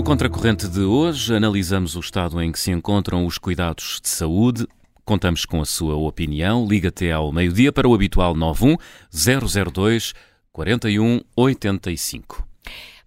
no Contracorrente de hoje, analisamos o estado em que se encontram os cuidados de saúde. Contamos com a sua opinião. Liga até ao meio-dia para o habitual 91 002 41 85.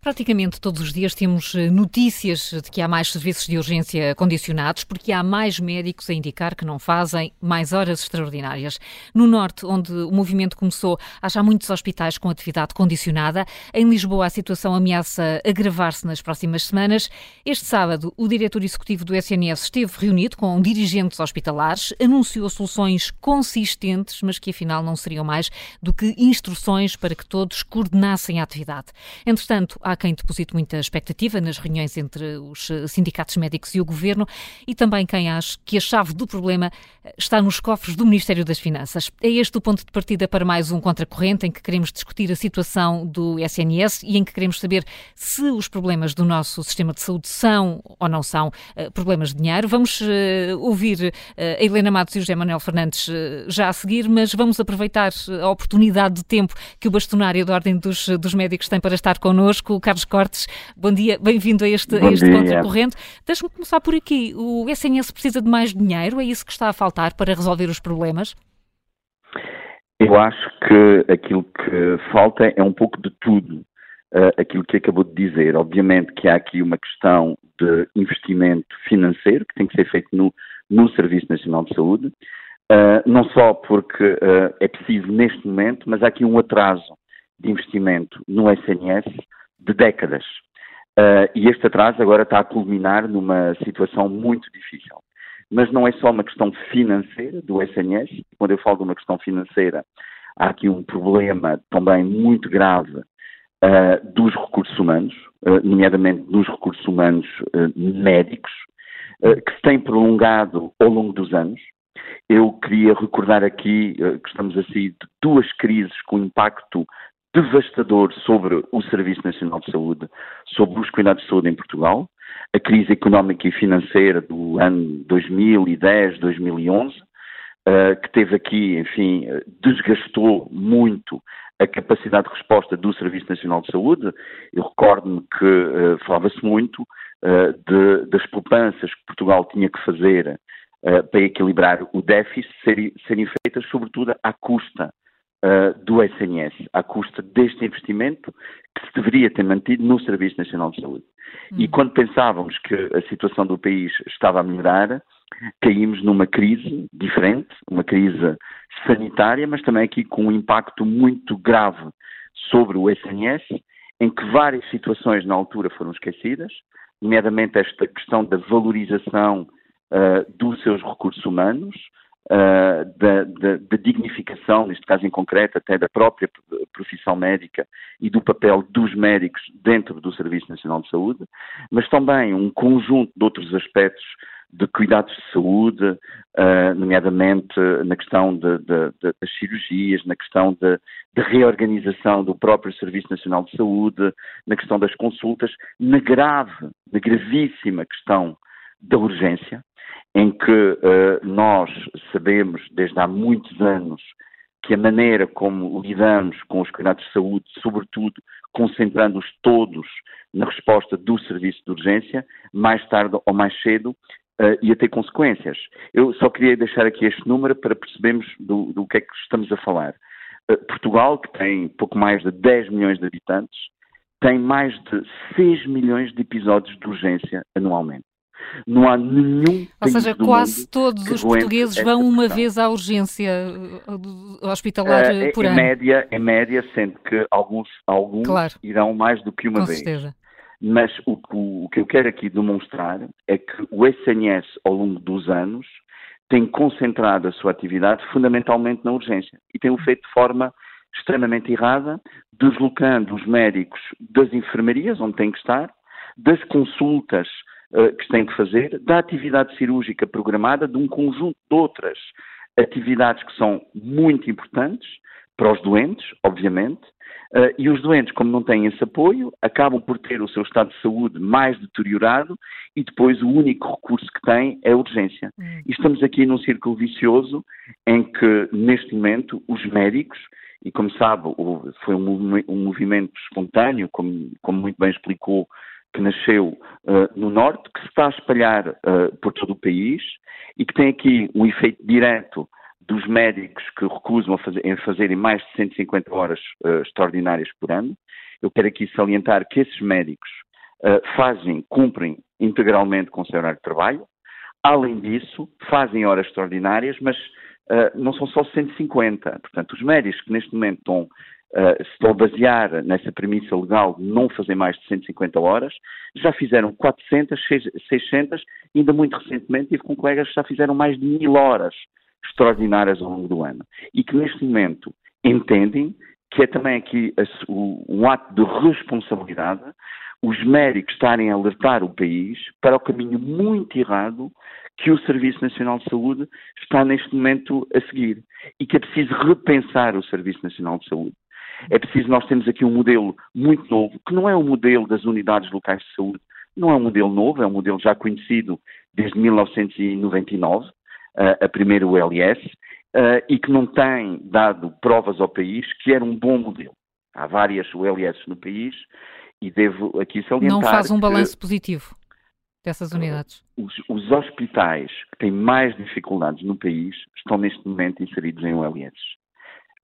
Praticamente todos os dias temos eh, notícias de que há mais serviços de urgência condicionados, porque há mais médicos a indicar que não fazem mais horas extraordinárias. No Norte, onde o movimento começou, há já muitos hospitais com atividade condicionada. Em Lisboa, a situação ameaça agravar-se nas próximas semanas. Este sábado, o diretor executivo do SNS esteve reunido com dirigentes hospitalares, anunciou soluções consistentes, mas que afinal não seriam mais do que instruções para que todos coordenassem a atividade. Entretanto, há há quem deposite muita expectativa nas reuniões entre os eh, sindicatos médicos e o governo e também quem acha que a chave do problema eh, está nos cofres do Ministério das Finanças. É este o ponto de partida para mais um contracorrente em que queremos discutir a situação do SNS e em que queremos saber se os problemas do nosso sistema de saúde são ou não são uh, problemas de dinheiro. Vamos uh, ouvir uh, a Helena Matos e o José Manuel Fernandes já a seguir, mas vamos aproveitar a oportunidade de tempo que o bastonário da Ordem dos, dos Médicos tem para estar connosco. Carlos Cortes, bom dia, bem-vindo a este, a este contracorrente. Deixa-me começar por aqui. O SNS precisa de mais dinheiro? É isso que está a faltar para resolver os problemas? Eu acho que aquilo que falta é um pouco de tudo. Uh, aquilo que acabou de dizer. Obviamente que há aqui uma questão de investimento financeiro que tem que ser feito no, no Serviço Nacional de Saúde, uh, não só porque uh, é preciso neste momento, mas há aqui um atraso de investimento no SNS de décadas. Uh, e este atraso agora está a culminar numa situação muito difícil. Mas não é só uma questão financeira do SNS, quando eu falo de uma questão financeira, há aqui um problema também muito grave uh, dos recursos humanos, uh, nomeadamente dos recursos humanos médicos, que se tem prolongado ao longo dos anos. Eu queria recordar aqui que estamos assim de duas crises com impacto devastador sobre o Serviço Nacional de Saúde, sobre os cuidados de saúde em Portugal, a crise económica e financeira do ano 2010, 2011, uh, que teve aqui, enfim, desgastou muito a capacidade de resposta do Serviço Nacional de Saúde. Eu recordo-me que uh, falava-se muito uh, de, das poupanças que Portugal tinha que fazer para equilibrar o déficit, serem, serem feitas sobretudo à custa uh, do SNS, à custa deste investimento que se deveria ter mantido no Serviço Nacional de Saúde. Hum. E quando pensávamos que a situação do país estava a melhorar, caímos numa crise diferente, uma crise sanitária, mas também aqui com um impacto muito grave sobre o SNS, em que várias situações na altura foram esquecidas, nomeadamente esta questão da valorização uh, dos seus recursos humanos, uh, da, da, da, dignificação, neste caso em concreto, até da própria profissão médica e do papel dos médicos dentro do Serviço Nacional de Saúde, mas também um conjunto de outros aspectos de cuidados de saúde, uh, nomeadamente na questão de, de, de, das cirurgias, na questão de, reorganização do próprio Serviço Nacional de Saúde, na questão das consultas, na grave, na gravíssima questão da urgência, em que uh, nós sabemos desde há muitos anos que a maneira como lidamos com os cuidados de saúde, sobretudo concentrando-os todos na resposta do serviço de urgência, mais tarde ou mais cedo, uh, ia ter consequências. Eu só queria deixar aqui este número para percebermos do, do que é que estamos a falar. Uh, Portugal, que tem pouco mais de 10 milhões de habitantes, tem mais de 6 milhões de episódios de urgência anualmente. Não há nenhum. Ou seja, quase todos os portugueses vão uma questão. vez à urgência uh, hospitalar uh, por em ano. Média, em média, sendo que alguns, alguns claro. irão mais do que uma Com vez. Certeza. Mas o, o, o que eu quero aqui demonstrar é que o SNS, ao longo dos anos, tem concentrado a sua atividade fundamentalmente na urgência e tem o feito de forma extremamente errada, deslocando os médicos das enfermarias, onde têm que estar, das consultas uh, que se tem que fazer, da atividade cirúrgica programada, de um conjunto de outras atividades que são muito importantes para os doentes, obviamente, uh, e os doentes, como não têm esse apoio, acabam por ter o seu estado de saúde mais deteriorado e depois o único recurso que têm é a urgência. Hum. E estamos aqui num círculo vicioso em que, neste momento, os médicos, e como sabe, foi um movimento espontâneo, como, como muito bem explicou que nasceu uh, no Norte, que se está a espalhar uh, por todo o país e que tem aqui um efeito direto dos médicos que recusam fazer, em fazerem mais de 150 horas uh, extraordinárias por ano. Eu quero aqui salientar que esses médicos fazem, cumprem integralmente com o seu horário de trabalho. Além disso, fazem horas extraordinárias, mas não são só 150. Portanto, os médicos que neste momento estão uh, se a basear nessa premissa legal de não fazer mais de 150 horas, já fizeram 400, 600, ainda muito recentemente tive com colegas que já fizeram mais de mil horas extraordinárias ao longo do ano e que neste momento entendem que é também aqui um ato de responsabilidade os médicos estarem a alertar o país para o caminho muito errado que o Serviço Nacional de Saúde está neste momento a seguir e que é preciso repensar o Serviço Nacional de Saúde. É preciso, nós temos aqui um modelo muito novo, que não é o modelo das unidades locais de saúde, não é um modelo novo, é um modelo já conhecido desde 1999, eh, a primeira ULS, eh, e que não tem dado provas ao país que era um bom modelo. Há várias ULS no país e devo aqui salientar. Não faz um balanço positivo dessas unidades? Os, os, hospitais que têm mais dificuldades no país estão neste momento inseridos em ULS.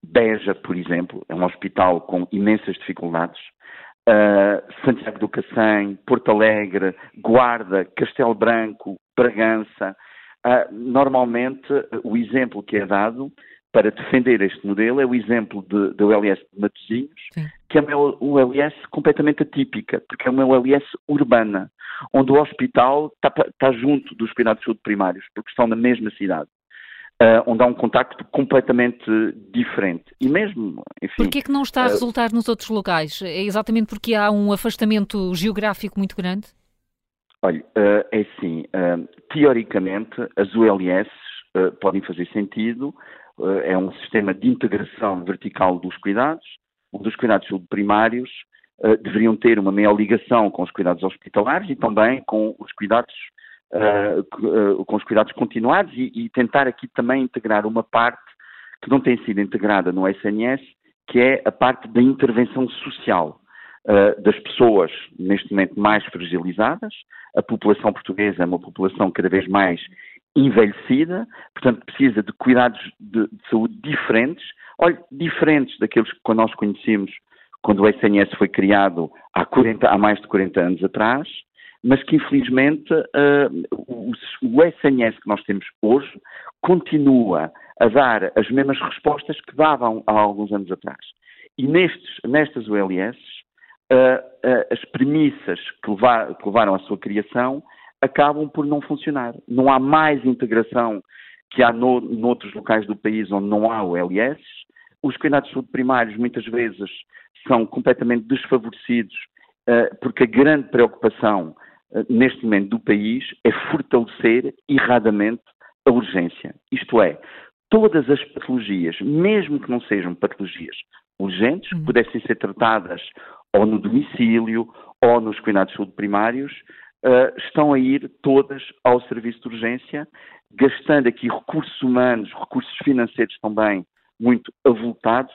Beja, por exemplo, é um hospital com imensas dificuldades. Uh, Santiago do Cacém, Porto Alegre, Guarda, Castelo Branco, Bragança. Uh, normalmente, o exemplo que é dado para defender este modelo é o exemplo da ULS de Matosinhos, Sim. que é uma ULS completamente atípica, porque é uma ULS urbana, onde o hospital está, está junto dos cuidados de saúde primários, porque estão na mesma cidade uh, onde há um contacto completamente diferente. E mesmo, enfim... Porquê que não está a eh, resultar nos outros locais? É exatamente porque há um afastamento geográfico muito grande? Olha, uh, é assim, teoricamente as ULS podem fazer sentido, é um sistema de integração vertical dos cuidados, onde os cuidados primários deveriam ter uma maior ligação com os cuidados hospitalares e também com os cuidados uh, com os cuidados continuados e, e, tentar aqui também integrar uma parte que não tem sido integrada no SNS, que é a parte da intervenção social uh, das pessoas, neste momento, mais fragilizadas. A população portuguesa é uma população cada vez mais envelhecida, portanto precisa de cuidados de, de saúde diferentes, olha, diferentes daqueles que nós conhecemos quando o SNS foi criado há, 40, há mais de 40 anos atrás, mas que infelizmente uh, o, SNS que nós temos hoje continua a dar as mesmas respostas que davam há alguns anos atrás. E nestes, nestas ULS, uh, uh, as premissas que, levar, que levaram à sua criação acabam por não funcionar. Não há mais integração que há no, noutros locais do país onde não há ULS. Os cuidados de saúde primários muitas vezes são completamente desfavorecidos uh, porque a grande preocupação eh, neste momento do país é fortalecer erradamente a urgência. Isto é, todas as patologias, mesmo que não sejam patologias urgentes, uhum. pudessem ser tratadas ou no domicílio ou nos cuidados de saúde primários, uh, estão a ir todas ao serviço de urgência, gastando aqui recursos humanos, recursos financeiros também muito avultados,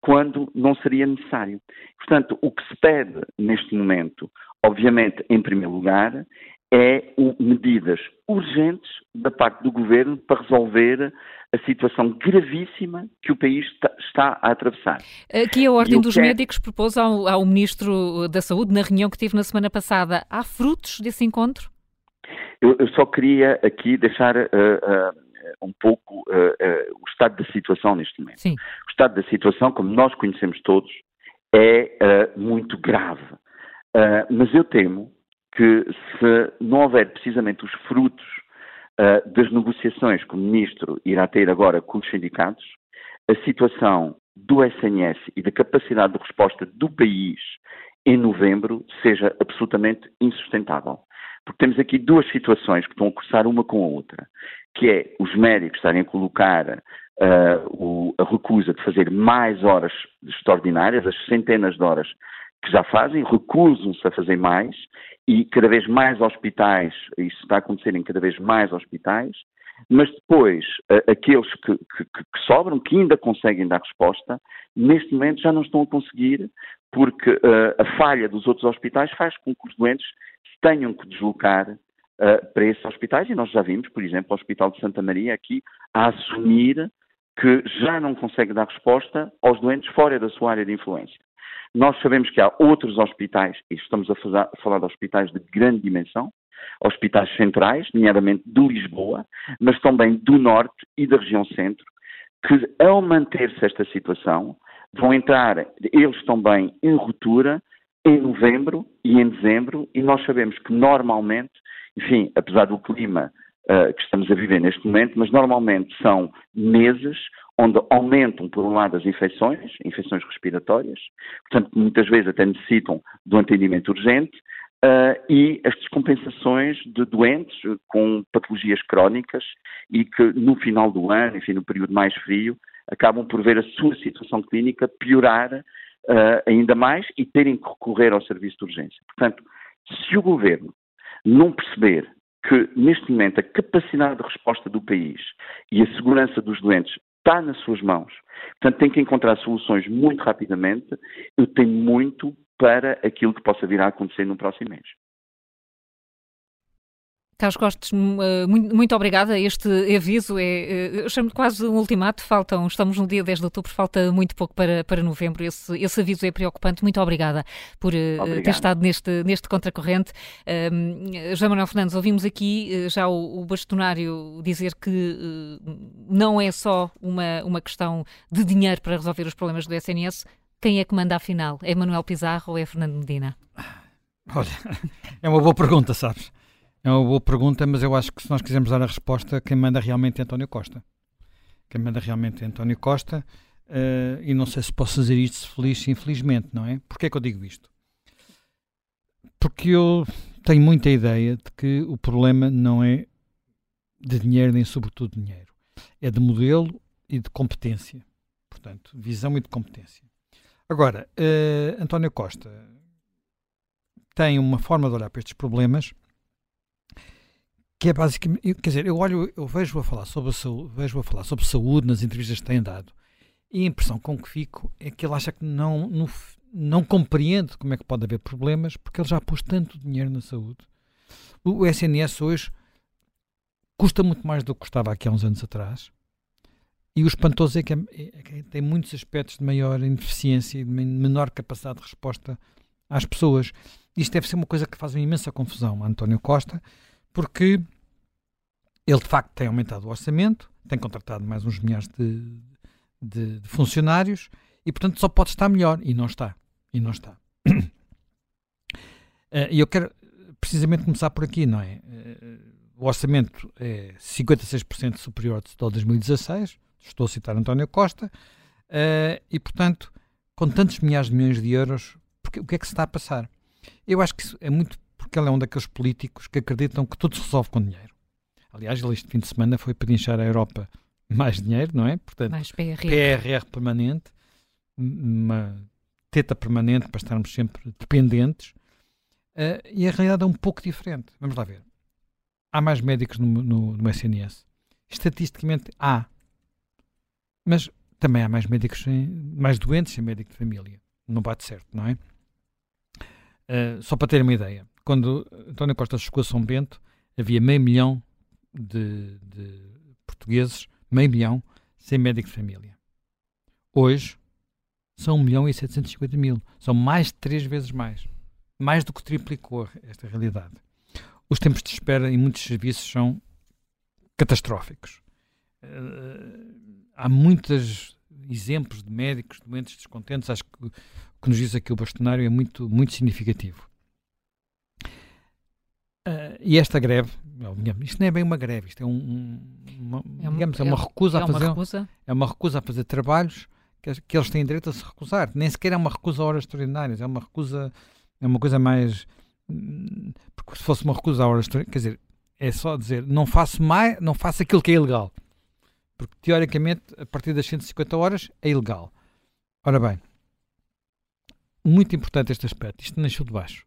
quando não seria necessário. Portanto, o que se pede neste momento, obviamente, em primeiro lugar, é medidas urgentes da parte do governo para resolver a situação gravíssima que o país está, a atravessar. Aqui a Ordem dos Médicos propôs ao, ao Ministro da Saúde, na reunião que teve na semana passada, há frutos desse encontro? Eu, eu só queria aqui deixar uh, uh, um pouco uh, o estado da situação neste momento. Sim. O estado da situação, como nós conhecemos todos, é muito grave. Mas eu temo que se não houver precisamente os frutos das negociações que o Ministro irá ter agora com os sindicatos, a situação do SNS e da capacidade de resposta do país em novembro seja absolutamente insustentável. Porque temos aqui duas situações que estão a cursar uma com a outra, que é os médicos estarem a colocar uh, o, a recusa de fazer mais horas extraordinárias, as centenas de horas que já fazem, recusam-se a fazer mais e cada vez mais hospitais, isso está a acontecer em cada vez mais hospitais, Mas depois, aqueles que, que, que, sobram, que ainda conseguem dar resposta, neste momento já não estão a conseguir, porque uh, a falha dos outros hospitais faz com que os doentes tenham que deslocar uh, para esses hospitais, e nós já vimos, por exemplo, o Hospital de Santa Maria aqui a assumir que já não consegue dar resposta aos doentes fora da sua área de influência. Nós sabemos que há outros hospitais, e estamos a, falar de hospitais de grande dimensão, hospitais centrais, nomeadamente de Lisboa, mas também do Norte e da região Centro, que ao manter-se esta situação, vão entrar eles também em ruptura em novembro e em dezembro, e nós sabemos que normalmente, enfim, apesar do clima uh, que estamos a viver neste momento, mas normalmente são meses onde aumentam, por um lado, as infecções, infecções respiratórias, portanto, muitas vezes até necessitam de um atendimento urgente, uh, e as descompensações de doentes com patologias crónicas e que no final do ano, enfim, no período mais frio, acabam por ver a sua situação clínica piorar uh, ainda mais e terem que recorrer ao serviço de urgência. Portanto, se o governo não perceber que neste momento a capacidade de resposta do país e a segurança dos doentes está nas suas mãos, portanto tem que encontrar soluções muito rapidamente, eu tenho muito para aquilo que possa vir a acontecer no próximo mês. Carlos Costes, eh, muito, obrigada. Este aviso é, eh, eu chamo quase um ultimato. Faltam, estamos no dia 10 de outubro, falta muito pouco para, para novembro. Esse, esse aviso é preocupante. Muito obrigada por eh, Obrigado. ter estado neste, neste contracorrente. Um, José Manuel Fernandes, ouvimos aqui já o, o bastonário dizer que não é só uma, uma questão de dinheiro para resolver os problemas do SNS. Quem é que manda afinal? É Manuel Pizarro ou é Fernando Medina? Olha, é uma boa pergunta, sabes? É uma boa pergunta, mas eu acho que se nós quisermos dar a resposta, quem manda realmente é António Costa. Quem manda realmente é António Costa. Uh, e não sei se posso dizer isto feliz, infelizmente, não é? Porquê é que eu digo isto? Porque eu tenho muita ideia de que o problema não é de dinheiro, nem sobretudo dinheiro. É de modelo e de competência. Portanto, visão e de competência. Agora, uh, António Costa tem uma forma de olhar para estes problemas que é basicamente, quer dizer, eu olho, eu vejo a falar sobre a saúde, vejo a falar sobre saúde nas entrevistas que têm dado, e a impressão com que fico é que ele acha que não, não, não compreende como é que pode haver problemas, porque ele já pôs tanto dinheiro na saúde. O, SNS hoje custa muito mais do que custava aqui há uns anos atrás. E o espantoso é que, é, é que tem muitos aspectos de maior ineficiência e de menor capacidade de resposta às pessoas. Isto deve ser uma coisa que faz uma imensa confusão António Costa, porque ele de facto tem aumentado o orçamento, tem contratado mais uns milhares de, de, de funcionários e portanto só pode estar melhor e não está. E não está. Eh, e eu quero precisamente começar por aqui, não é? Eh, o orçamento é 56% superior ao de 2016, estou a citar António Costa, eh, e portanto, com tantos milhares de milhões de euros, porque, o que é que se está a passar? Eu acho que isso é muito porque ele é um daqueles políticos que acreditam que tudo se resolve com dinheiro. Aliás, ele este fim de semana foi pedinchar à Europa mais dinheiro, não é? Portanto, mais PRR. PRR permanente, uma teta permanente para estarmos sempre dependentes. Uh, e a realidade é um pouco diferente. Vamos lá ver. Há mais médicos no, no, no SNS. Estatisticamente há. Mas também há mais médicos, sem, mais doentes sem médico de família. Não bate certo, não é? Uh, só para ter uma ideia quando António Costa chegou a São Bento, havia meio milhão de, de portugueses, meio milhão, sem médico de família. Hoje, são 1 milhão e 750 mil. São mais de três vezes mais. Mais do que triplicou esta realidade. Os tempos de espera em muitos serviços são catastróficos. Uh, há muitos exemplos de médicos doentes descontentes. Acho que o que nos diz aqui o bastonário é muito, muito significativo. Uh, e esta greve, isto não é bem uma greve, isto é, um, uma, é, digamos, é uma recusa é a fazer uma recusa? é uma recusa a fazer trabalhos que, que, eles têm direito a se recusar. Nem sequer é uma recusa a horas extraordinárias, é uma recusa, é uma coisa mais porque se fosse uma recusa a horas extraordinárias, quer dizer, é só dizer não faço mais, não faço aquilo que é ilegal. Porque teoricamente, a partir das 150 horas é ilegal. Ora bem, muito importante este aspecto. Isto nasceu de baixo,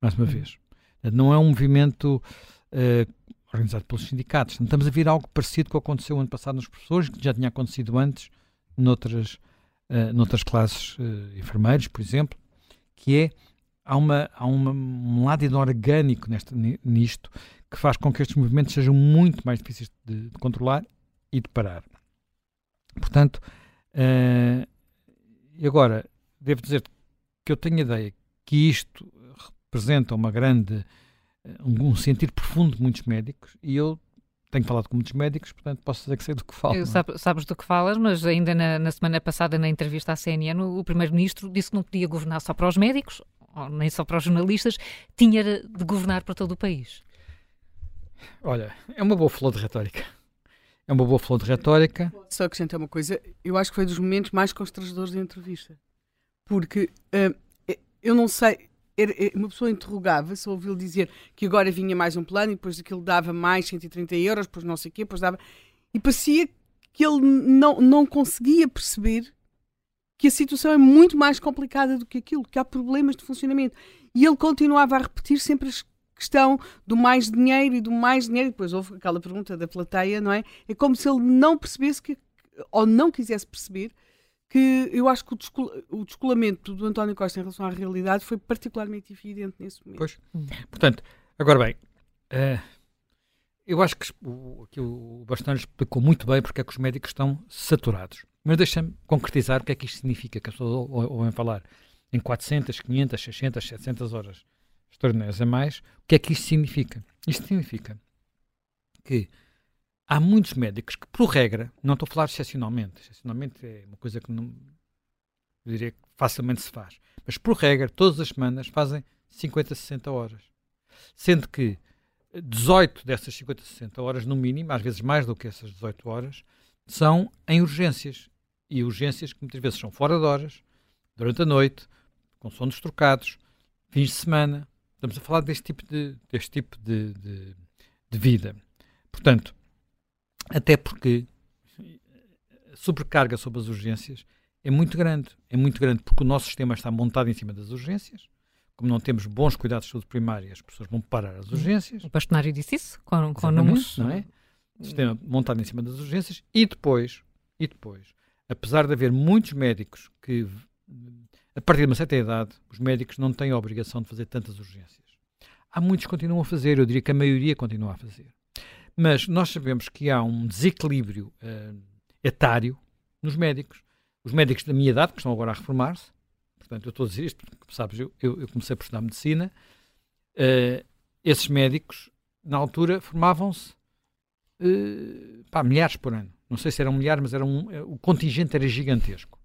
mais uma hum. vez. Não é um movimento uh, organizado pelos sindicatos. Estamos a ver algo parecido com o que aconteceu ano passado nos professores, que já tinha acontecido antes noutras, uh, noutras classes uh, enfermeiros, por exemplo, que é há, uma, há uma, um lado inorgânico neste, nisto que faz com que estes movimentos sejam muito mais difíceis de, de controlar e de parar. Portanto, uh, agora, devo dizer que eu tenho a ideia que isto representa uma grande, um, um sentido profundo de muitos médicos e eu tenho falado com muitos médicos, portanto posso dizer que sei do que falo. É? Sabe, sabes do que falas, mas ainda na, na semana passada, na entrevista à CNN, o, o Primeiro-Ministro disse que não podia governar só para os médicos, nem só para os jornalistas, tinha de governar para todo o país. Olha, é uma boa flor de retórica. É uma boa flor de retórica. Só acrescentar uma coisa, eu acho que foi dos momentos mais constrangedores da entrevista. Porque uh, eu não sei, era, uma pessoa interrogava-se, ouviu-lhe dizer que agora vinha mais um plano e depois aquilo dava mais 130 euros, depois não sei o quê, depois dava. E parecia que ele não, não conseguia perceber que a situação é muito mais complicada do que aquilo, que há problemas de funcionamento. E ele continuava a repetir sempre as questão do mais dinheiro e do mais dinheiro, e depois houve aquela pergunta da plateia, não é? É como se ele não percebesse que, ou não quisesse perceber que eu acho que o, descolamento do António Costa em relação à realidade foi particularmente evidente nesse momento. Pois. Portanto, agora bem, uh, eu acho que o, que o explicou muito bem porque é que os médicos estão saturados. Mas deixa-me concretizar o que é que isto significa, que as pessoas ouvem falar em 400, 500, 600, 700 horas extraordinárias a mais. O que é que isto significa? Isto significa que há muitos médicos que, por regra, não estou a falar excepcionalmente, excepcionalmente é uma coisa que não eu diria que facilmente se faz, mas por regra, todas as semanas fazem 50, 60 horas. Sendo que 18 dessas 50, 60 horas, no mínimo, às vezes mais do que essas 18 horas, são em urgências. E urgências que muitas vezes são fora de horas, durante a noite, com sonos trocados, fins de semana, Estamos a falar deste tipo de, deste tipo de, de, de vida. Portanto, até porque a sobrecarga sobre as urgências é muito grande. É muito grande porque o nosso sistema está montado em cima das urgências. Como não temos bons cuidados de saúde primária, as pessoas vão parar as urgências. O bastonário disse isso, com, com números. Não é? O sistema montado em cima das urgências. E depois, e depois, apesar de haver muitos médicos que a partir de uma certa idade, os médicos não têm a obrigação de fazer tantas urgências. Há muitos que continuam a fazer, eu diria que a maioria continua a fazer. Mas nós sabemos que há um desequilíbrio uh, etário nos médicos. Os médicos da minha idade, que estão agora a reformar-se, portanto, eu estou a dizer isto porque, sabes, eu, eu, comecei por estudar medicina, uh, esses médicos, na altura, formavam-se uh, milhares por ano. Não sei se eram milhares, mas era um, o contingente era gigantesco.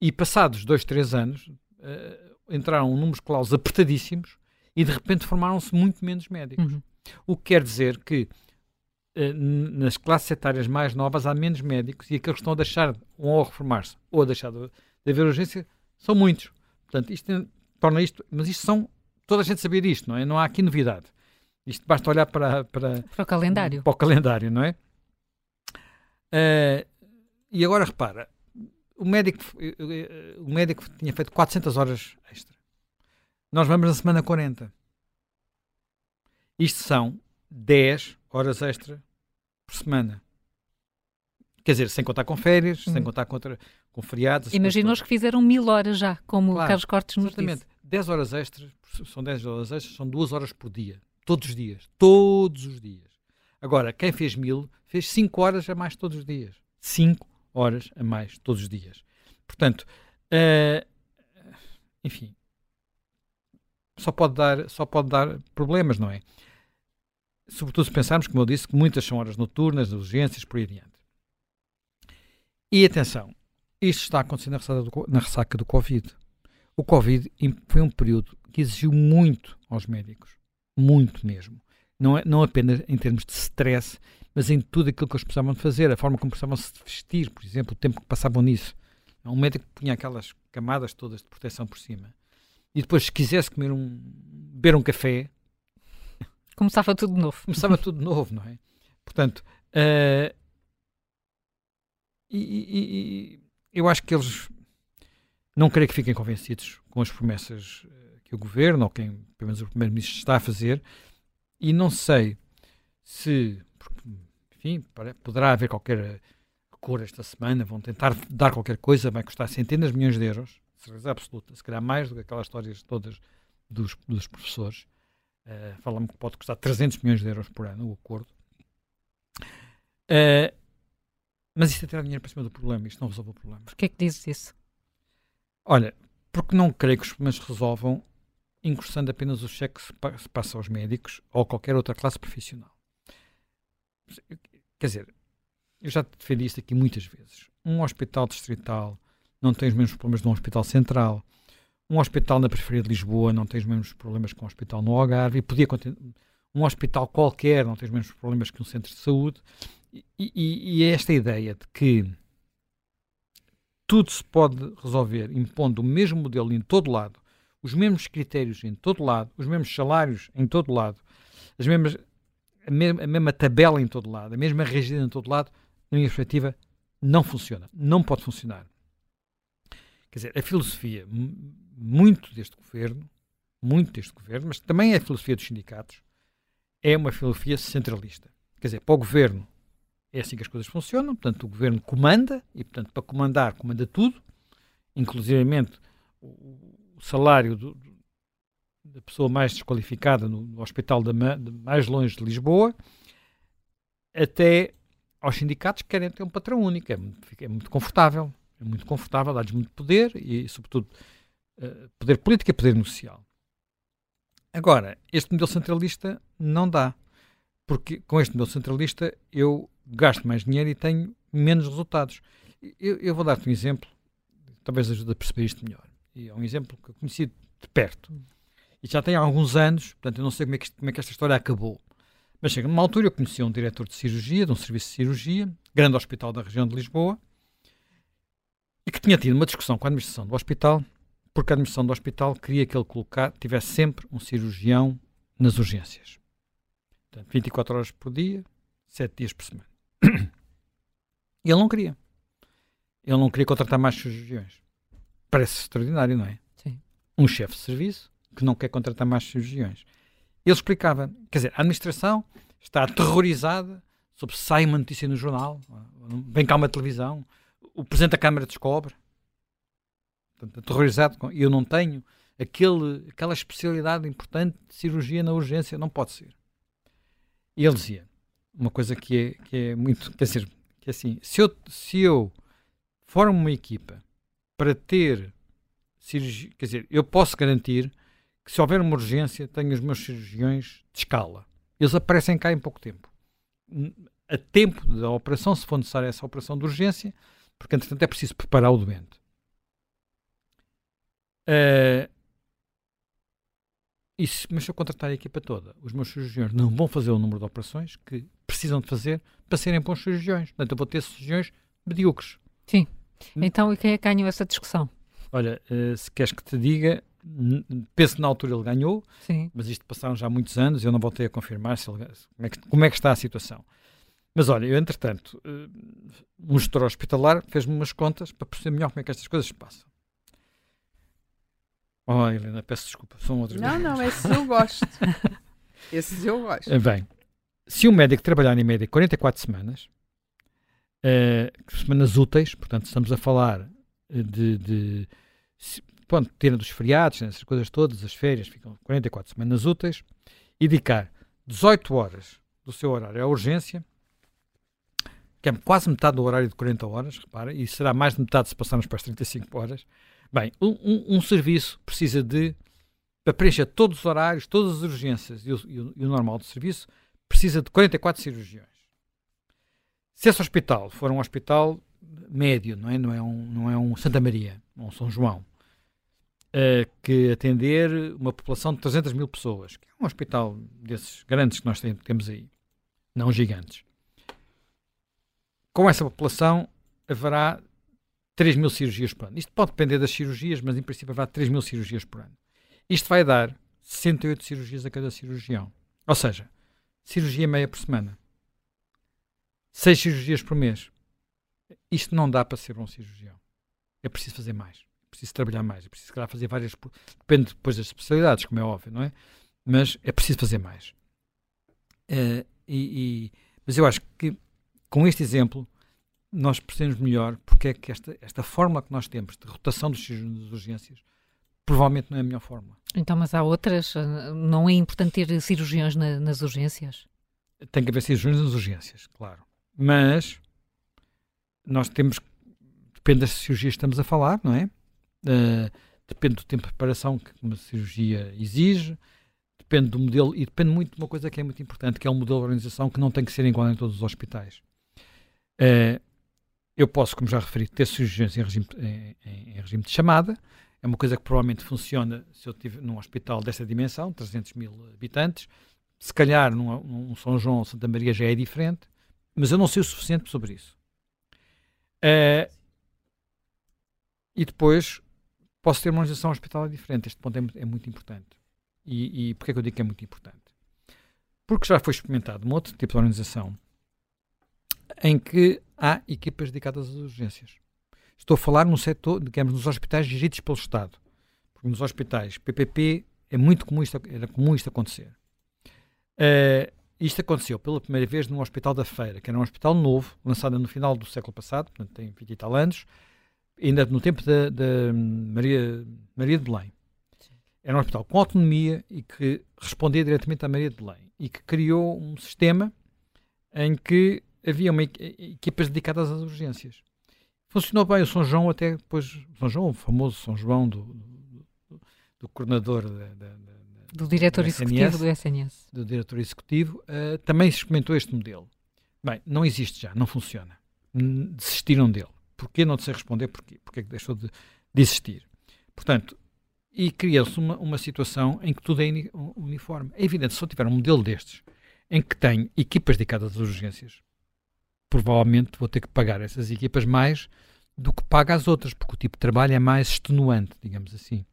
E passados dois, três anos, uh, entraram números claus apertadíssimos e de repente formaram-se muito menos médicos. Uhum. O que quer dizer que nas classes etárias mais novas há menos médicos e aqueles que estão a deixar ou a reformar-se ou a deixar de, de haver urgência são muitos. Portanto, isto torna isto, mas isto são, toda a gente sabia disto, não é? Não há aqui novidade. Isto basta olhar para, para, para o calendário. Para o calendário, não é? Uh, e agora repara, o médico, o médico tinha feito 400 horas extra. Nós vamos na semana 40. Isto são 10 horas extra por semana. Quer dizer, sem contar com férias, sem hum. contar com, com feriados. Imagina os que fizeram mil horas já, como claro, o Carlos Cortes nos exatamente. disse. 10 horas extras, são 10 horas extras, são 2 horas por dia. Todos os dias. Todos os dias. Agora, quem fez mil, fez 5 horas a mais todos os dias. 5 horas a mais todos os dias. Portanto, uh, enfim, só pode, dar, só pode dar problemas, não é? Sobretudo se pensarmos, como eu disse, que muitas são horas noturnas, urgências, por aí adiante. E atenção, isto está acontecendo na ressaca, do, na ressaca do Covid. O Covid foi um período que exigiu muito aos médicos. Muito mesmo. Não, é, não apenas em termos de stress, mas em tudo aquilo que eles precisavam de fazer, a forma como precisavam se vestir, por exemplo, o tempo que passavam nisso. Um médico punha aquelas camadas todas de proteção por cima. E depois, se quisesse comer um, beber um café, começava tudo de novo. Começava tudo de novo, não é? Portanto, uh, e, e, e, eu acho que eles não creio que fiquem convencidos com as promessas eh, que o governo, ou quem, pelo menos o primeiro-ministro, está a fazer, e não sei se, enfim, poderá haver qualquer cor esta semana, vão tentar dar qualquer coisa, vai custar centenas de milhões de euros, certeza absoluta, se calhar mais do que aquelas histórias todas dos, dos professores. Uh, Fala-me que pode custar 300 milhões de euros por ano o acordo. Uh, mas isto é tirar dinheiro para cima do problema, isto não resolve o problema. Porquê é que dizes isso? Olha, porque não creio que os problemas resolvam incursando apenas o cheque que se passa aos médicos ou qualquer outra classe profissional. Quer dizer, eu já defendi isto aqui muitas vezes. Um hospital distrital não tem os mesmos problemas de um hospital central. Um hospital na periferia de Lisboa não tem os mesmos problemas que um hospital no Algarve. E podia um hospital qualquer não tem os mesmos problemas que um centro de saúde. E, e, e é esta ideia de que tudo se pode resolver impondo o mesmo modelo em todo lado, os mesmos critérios em todo lado, os mesmos salários em todo lado, as mesmas, a, mesma, a mesma tabela em todo lado, a mesma rigidez em todo lado, na minha perspectiva, não funciona. Não pode funcionar. Quer dizer, a filosofia, muito deste governo, muito deste governo, mas também é a filosofia dos sindicatos, é uma filosofia centralista. Quer dizer, para o governo é assim que as coisas funcionam, portanto, o governo comanda, e, portanto, para comandar, comanda tudo, inclusivamente o, salário do, da pessoa mais desqualificada no, no hospital de, de mais longe de Lisboa, até aos sindicatos que querem ter um patrão único. É muito, é muito confortável. É muito confortável, dá-lhes muito poder e, sobretudo, uh, poder político e poder social. Agora, este modelo centralista não dá. Porque com este modelo centralista eu gasto mais dinheiro e tenho menos resultados. Eu, eu vou dar-te um exemplo, talvez ajude a perceber isto melhor. E é um exemplo que eu conheci de perto. E já tem alguns anos, portanto eu não sei como é que, como é que esta história acabou. Mas chega numa altura eu conheci um diretor de cirurgia, de um serviço de cirurgia, grande hospital da região de Lisboa, e que tinha tido uma discussão com a administração do hospital, porque a administração do hospital queria que ele colocar, tivesse sempre um cirurgião nas urgências. Portanto, 24 horas por dia, 7 dias por semana. E ele não queria. Ele não queria contratar mais cirurgiões. Parece extraordinário, não é? Sim. Um chefe de serviço que não quer contratar mais cirurgiões. Ele explicava, quer dizer, a administração está aterrorizada sobre se sai uma notícia no jornal, vem cá uma televisão, o Presidente da Câmara descobre. Portanto, aterrorizado. Com, eu não tenho aquele, aquela especialidade importante de cirurgia na urgência, não pode ser. E ele dizia, uma coisa que é, que é muito, quer dizer, que é assim, se eu, se eu formo uma equipa para ter cirurgia, quer dizer, eu posso garantir que se houver uma urgência, tenho os meus cirurgiões de escala. Eles aparecem cá em pouco tempo. A tempo da operação, se for necessária essa operação de urgência, porque entretanto é preciso preparar o doente. Uh, e se, mas se eu contratar a equipa toda, os meus cirurgiões não vão fazer o número de operações que precisam de fazer para serem bons cirurgiões. Portanto, eu vou ter cirurgiões medíocres. Sim. Hum? Então, e quem é que ganhou essa discussão? Olha, uh, se queres que te diga, penso que na altura ele ganhou, Sim. mas isto passaram já muitos anos, eu não voltei a confirmar se ele, como, é que, como, é que, está a situação. Mas olha, eu entretanto, uh, um gestor hospitalar fez-me umas contas para perceber melhor como é que estas coisas se passam. Oh, Helena, peço desculpa, são outros Não, não, esses eu gosto. esses eu gosto. Eh, bem, se um médico trabalhar em média 44 semanas, uh, semanas úteis, portanto, estamos a falar de, de pronto, tendo dos feriados, essas coisas todas, as férias, ficam 44 semanas úteis, e dedicar 18 horas do seu horário à urgência, que é quase metade do horário de 40 horas, repara, e será mais de metade se passarmos para as 35 horas, Bem, um, um, um, serviço precisa de, para preencher todos os horários, todas as urgências e o, e o, e o normal do serviço, precisa de 44 cirurgiões. Se esse hospital for um hospital médio, não é, não é, um, não é um Santa Maria, um São João, uh, que atender uma população de 300 mil pessoas, que é um hospital desses grandes que nós temos aí, não gigantes. Com essa população haverá 3 mil cirurgias por ano. Isto pode depender das cirurgias, mas em princípio haverá 3 mil cirurgias por ano. Isto vai dar 68 cirurgias a cada cirurgião. Ou seja, cirurgia meia por semana. 6 cirurgias por mês. Isto não dá para ser um cirurgião. É preciso fazer mais. É preciso trabalhar mais. É preciso, se calhar, fazer várias. Depende depois das especialidades, como é óbvio, não é? Mas é preciso fazer mais. Uh, e, e, mas eu acho que com este exemplo nós percebemos melhor porque é que esta, esta forma que nós temos de rotação dos cirurgiões das urgências provavelmente não é a melhor forma. Então, mas há outras? Não é importante ter cirurgiões na, nas urgências? Tem que haver cirurgiões nas urgências, claro. Mas nós temos, depende das cirurgias que estamos a falar, não é? Uh, depende do tempo de preparação que uma cirurgia exige, depende do modelo e depende muito de uma coisa que é muito importante, que é o um modelo de organização que não tem que ser igual em todos os hospitais. Uh, eu posso, como já referi, ter cirurgiões em regime, em, em, regime de chamada. É uma coisa que provavelmente funciona se eu estiver num hospital desta dimensão, 300 mil habitantes. Se calhar num, num São João ou Santa Maria já é diferente, mas eu não sei o suficiente sobre isso. Uh, e depois posso ter uma organização hospitalar diferente. Este ponto é, é muito importante. E, e porquê é que eu digo que é muito importante? Porque já foi experimentado um outro tipo de organização em que há equipas dedicadas às urgências. Estou a falar no setor, digamos, nos hospitais geridos pelo Estado. Porque nos hospitais PPP é muito comum isto, era comum isto acontecer. Uh, isto aconteceu pela primeira vez num hospital da Feira, que era um hospital novo, lançado no final do século passado, portanto tem 20 e tal anos, ainda no tempo da, Maria, Maria de Belém. Era um hospital com autonomia e que respondia diretamente à Maria de Belém e que criou um sistema em que havia uma, equipas dedicadas às urgências. Funcionou bem o São João até depois, São João, o famoso São João do, do, do coordenador da, da, da, do diretor do executivo do SNS. Do diretor executivo, uh, também se experimentou este modelo. Bem, não existe já, não funciona. Desistiram dele. Porquê? Não sei responder porquê. Porquê é que deixou de, de existir. Portanto, e cria-se uma, uma situação em que tudo é uniforme. É evidente, se eu tiver um modelo destes, em que tem equipas dedicadas às urgências, provavelmente vou ter que pagar essas equipas mais do que paga as outras, porque o tipo de trabalho é mais extenuante, digamos assim.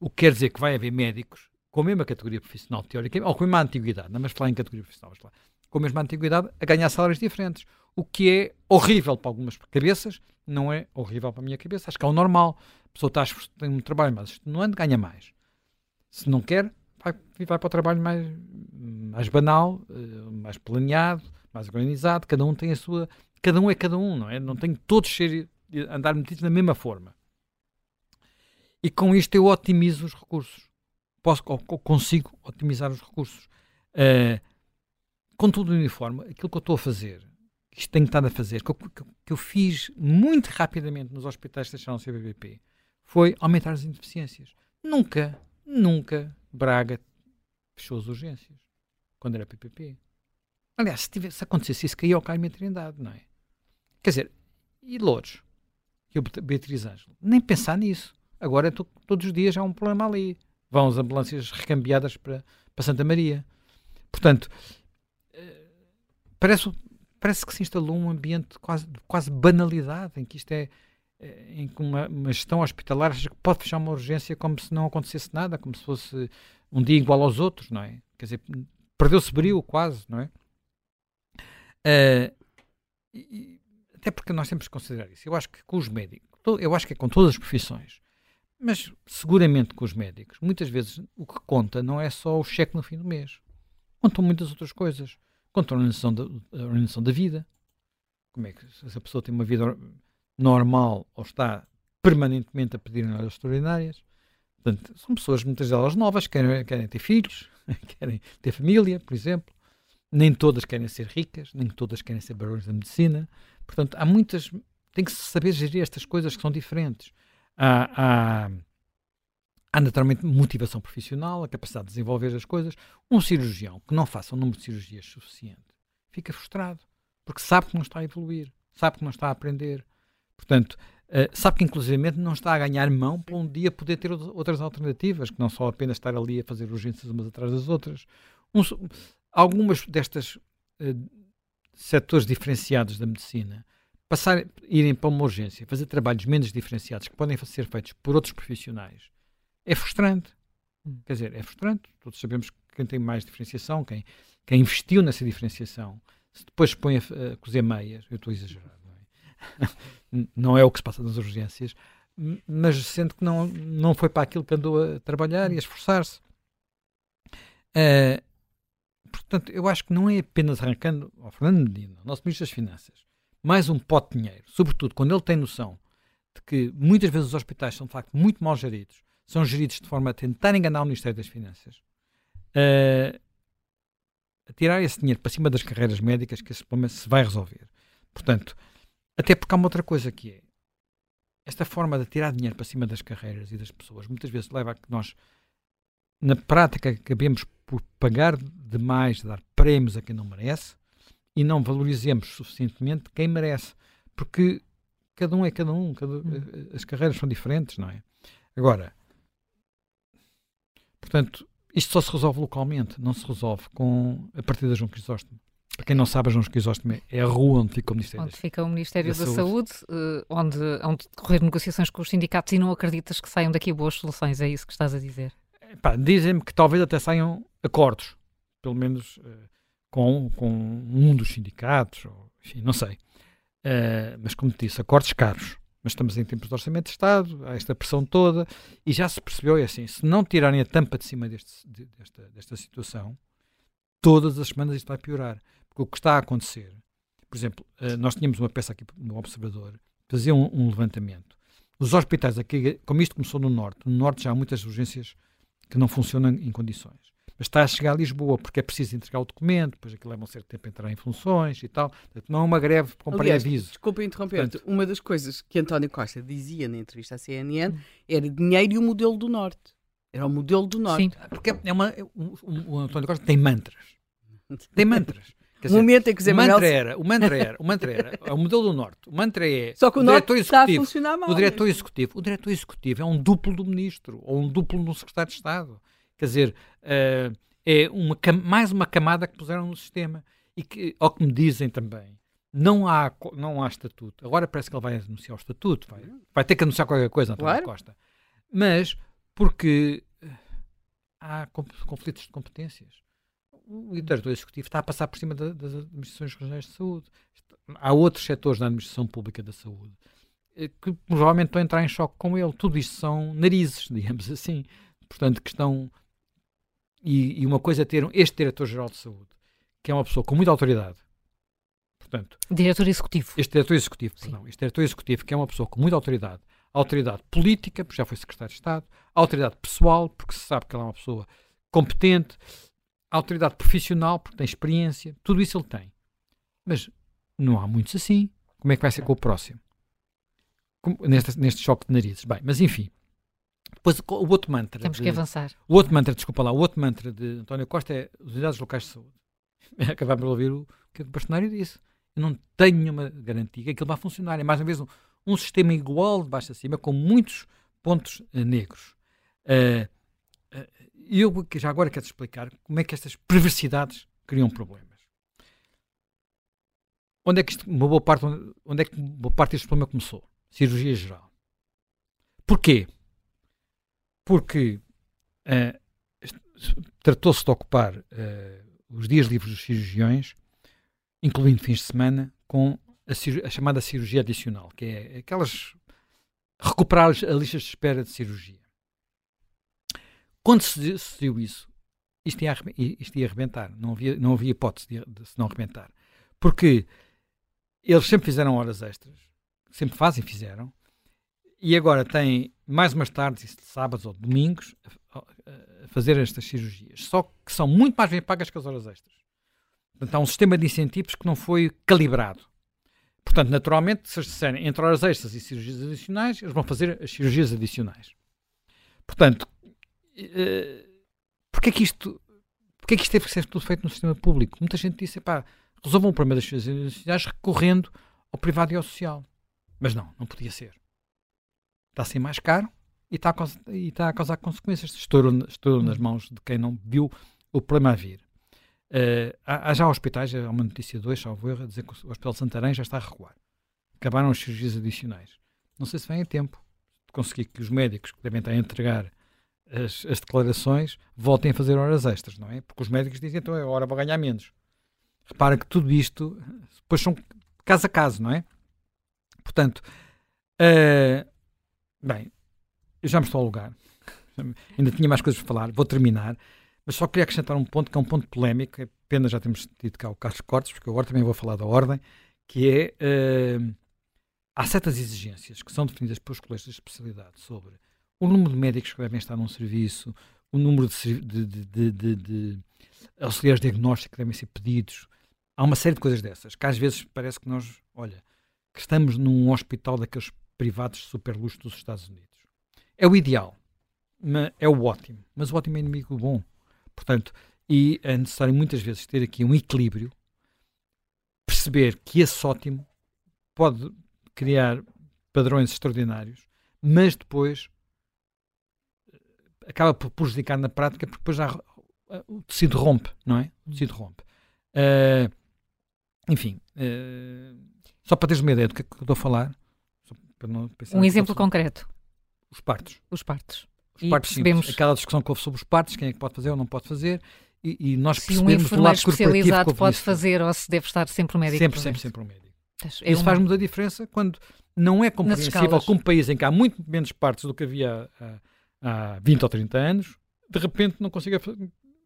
O que quer dizer que vai haver médicos com a mesma categoria profissional teórica, ou com a mesma antiguidade, não mas falar em categoria profissional, mas com a mesma antiguidade, a ganhar salários diferentes. O que é horrível para algumas cabeças, não é horrível para a minha cabeça. Acho que é o normal. A pessoa está, tem um trabalho mais extenuante, ganha mais. Se não quer, vai, vai para o trabalho mais, mais banal, eh, mais planeado, mais organizado, cada um tem a sua. Cada um é cada um, não é? Não tem todos ser, andar metidos na mesma forma. E com isto eu otimizo os recursos. Posso, consigo otimizar os recursos. Uh, com tudo uniforme, aquilo que eu estou a fazer, que isto tenho estado a fazer, que eu, que, eu fiz muito rapidamente nos hospitais que deixaram CBBP, foi aumentar as ineficiências. Nunca, nunca Braga fechou as urgências quando era PPP. Aliás, se, tivesse, se acontecesse isso, caía ao Caio Trindade, não é? Quer dizer, e Louros? E o Beatriz Ângelo? Nem pensar nisso. Agora, tô, todos os dias há um problema ali. Vão as ambulâncias recambiadas para, para Santa Maria. Portanto, eh, parece, parece que se instalou um ambiente quase, quase banalidade, em que isto é, eh, em que uma, uma gestão hospitalar pode fechar uma urgência como se não acontecesse nada, como se fosse um dia igual aos outros, não é? Quer dizer, perdeu-se brilho quase, não é? Uh, até porque nós temos que considerar isso. Eu acho que com os médicos, eu acho que é com todas as profissões, mas seguramente com os médicos, muitas vezes o que conta não é só o cheque no fim do mês. Contam muitas outras coisas. Contam a organização da, a organização da vida. Como é que se a pessoa tem uma vida normal ou está permanentemente a pedir horas extraordinárias. Portanto, são pessoas, muitas delas novas, querem, querem ter filhos, querem ter família, por exemplo. Nem todas querem ser ricas, nem todas querem ser barões da medicina. Portanto, há muitas. Tem que se saber gerir estas coisas que são diferentes. Há, há, há naturalmente motivação profissional, a capacidade de desenvolver as coisas. Um cirurgião que não faça um número de cirurgias suficiente fica frustrado, porque sabe que não está a evoluir, sabe que não está a aprender. Portanto, uh, sabe que inclusivamente não está a ganhar mão para um dia poder ter outras alternativas, que não só apenas estar ali a fazer urgências umas atrás das outras. Um, algumas destas uh, setores diferenciados da medicina passar, irem para uma urgência, fazer trabalhos menos diferenciados que podem ser feitos por outros profissionais, é frustrante. Hum. Quer dizer, é frustrante. Todos sabemos que quem tem mais diferenciação, quem, quem investiu nessa diferenciação, se depois põe a, a cozer meias, eu estou a exagerar, não é? não é o que se passa nas urgências, mas sendo que não, não foi para aquilo que andou a trabalhar e a esforçar-se. Uh, portanto, eu acho que não é apenas arrancando ao Fernando Medina, nosso Ministro das Finanças, mais um pote de dinheiro, sobretudo quando ele tem noção de que muitas vezes os hospitais são de facto muito mal geridos, são geridos de forma a tentar enganar o Ministério das Finanças, uh, a tirar esse dinheiro para cima das carreiras médicas que esse problema se vai resolver. Portanto, até porque há uma outra coisa que é esta forma de tirar dinheiro para cima das carreiras e das pessoas muitas vezes leva a que nós, na prática, acabemos por pagar demais, dar prémios a quem não merece e não valorizemos suficientemente quem merece. Porque cada um é cada um, cada, hum. as carreiras são diferentes, não é? Agora, portanto, isto só se resolve localmente, não se resolve com a partir da João Crisóstomo. Para quem não sabe, a João Crisóstomo é a rua onde fica o Ministério, onde fica o Ministério da, da Saúde, Saúde uh, onde hão de decorrer negociações com os sindicatos e não acreditas que saiam daqui boas soluções, é isso que estás a dizer? Dizem-me que talvez até saiam acordos, pelo menos uh, com, com um dos sindicatos, ou, enfim, não sei. Uh, mas como te disse, acordos caros mas estamos em tempos de orçamento de Estado, há esta pressão toda, e já se percebeu, é assim, se não tirarem a tampa de cima deste, desta, desta situação, todas as semanas isto vai piorar. Porque o que está a acontecer, por exemplo, eh, nós tínhamos uma peça aqui no Observador, fazia um, um levantamento. Os hospitais aqui, como isto começou no Norte, no Norte já há muitas urgências que não funcionam em condições mas está a chegar a Lisboa porque é preciso entregar o documento, depois aquilo leva um certo tempo a entrar em funções e tal. Portanto, não é uma greve com pré-aviso. Desculpa interromper. Portanto, uma das coisas que António Costa dizia na entrevista à CNN era dinheiro e o modelo do Norte. Era o modelo do Norte. Sim, porque é uma, o, o, o António Costa tem mantras. Tem mantras. Quer dizer, momento em que o mantra era, o mantra era, o mantra era, é o modelo do norte. O mantra é Só que o, o diretor executivo, está a funcionar mal. O diretor executivo, o diretor executivo é um duplo do ministro ou um duplo do secretário de Estado. Quer dizer, uh, é uma, mais uma camada que puseram no sistema e que, ao que me dizem também, não há, não há estatuto. Agora parece que ele vai anunciar o estatuto, vai, vai ter que anunciar qualquer coisa, António claro. Costa. Mas porque eh, há conflitos de competências. O diretor executivo está a passar por cima das administrações regionais de saúde. Há outros setores da administração pública da saúde eh, que provavelmente estão a entrar em choque com ele. Tudo isto são narizes, digamos assim. Portanto, que estão e, e uma coisa é ter este diretor-geral de saúde, que é uma pessoa com muita autoridade. Portanto, diretor executivo. Este diretor executivo, Sim. perdão, este diretor executivo, que é uma pessoa com muita autoridade, autoridade política, porque já foi secretário de Estado, autoridade pessoal, porque se sabe que ela é uma pessoa competente, autoridade profissional, porque tem experiência, tudo isso ele tem. Mas não há muitos assim. Como é que vai ser com o próximo? Como, neste, neste choque de narizes. Bem, mas enfim. Depois o outro mantra. Temos de, que avançar. O outro mantra, desculpa lá, o outro mantra de António Costa é as unidades locais de saúde. Acabámos de ouvir o que o bastonário disse. Eu não tenho nenhuma garantia que aquilo vai funcionar. É mais uma vez um, um sistema igual de baixo a cima, com muitos pontos uh, negros. Uh, uh, eu já agora quero explicar como é que estas perversidades criam problemas. Onde é que isto, uma boa parte, onde, é que boa parte deste problema começou? Cirurgia geral. Porquê? porque uh, tratou-se de ocupar uh, os dias livres dos cirurgiões, incluindo fins de semana, com a, a, chamada cirurgia adicional, que é aquelas recuperar a listas de espera de cirurgia. Quando se decidiu isso, isto ia, isto ia arrebentar, não havia, não havia hipótese de, de se não arrebentar. Porque eles sempre fizeram horas extras, sempre fazem fizeram, e agora têm mais umas tardes, sábados ou domingos, a, a fazer estas cirurgias. Só que são muito mais bem pagas que as horas extras. Portanto, há um sistema de incentivos que não foi calibrado. Portanto, naturalmente, se eles disserem entre horas extras e cirurgias adicionais, eles vão fazer as cirurgias adicionais. Portanto, uh, porquê é que isto, porquê é que isto teve que ser tudo feito no sistema público? Muita gente disse, pá, resolvam o problema das adicionais recorrendo ao privado e ao social. Mas não, não podia ser está a ser mais caro e está a, causar, está a causar consequências. Estouro, estouro nas mãos de quem não viu o problema a vir. Uh, há, há, já hospitais, há uma notícia de hoje, salvo erro, a dizer que o Hospital de Santarém já está a recuar. Acabaram as cirurgias adicionais. Não sei se vem a tempo de conseguir que os médicos que devem estar a entregar as, as, declarações voltem a fazer horas extras, não é? Porque os médicos dizem, então é hora para ganhar menos. Repara que tudo isto depois são caso a caso, não é? Portanto, uh, Bem, eu já me estou a alugar. Ainda tinha mais coisas para falar. Vou terminar. Mas só queria acrescentar um ponto que é um ponto polémico, é pena já temos tido cá o Carlos Cortes, porque agora também vou falar da ordem, que é uh, há certas exigências que são definidas pelos colégios de especialidade sobre o número de médicos que devem estar num serviço, o número de, de, de, de auxiliares de diagnóstico que devem ser pedidos. Há uma série de coisas dessas, que às vezes parece que nós, olha, que estamos num hospital daqueles privados de super luxo dos Estados Unidos. É o ideal, é o ótimo, mas o ótimo é inimigo do bom. Portanto, e é necessário muitas vezes ter aqui um equilíbrio, perceber que esse ótimo pode criar padrões extraordinários, mas depois acaba por prejudicar na prática, porque depois já o tecido rompe, não é? O tecido rompe. Uh, enfim, uh, só para teres uma ideia do que é que eu estou a falar. um exemplo concreto. Os partos. Os partos. Os e partos percebemos... Simples. Aquela discussão que houve sobre os partos, quem é que pode fazer ou não pode fazer. E, e nós se percebemos um do lado especializado pode fazer ou se deve estar sempre o médico. Sempre, sempre, sempre o médico. É Isso uma... faz muita diferença quando não é compreensível que um país em que há muito menos partos do que havia há, há 20 ou 30 anos, de repente não consiga,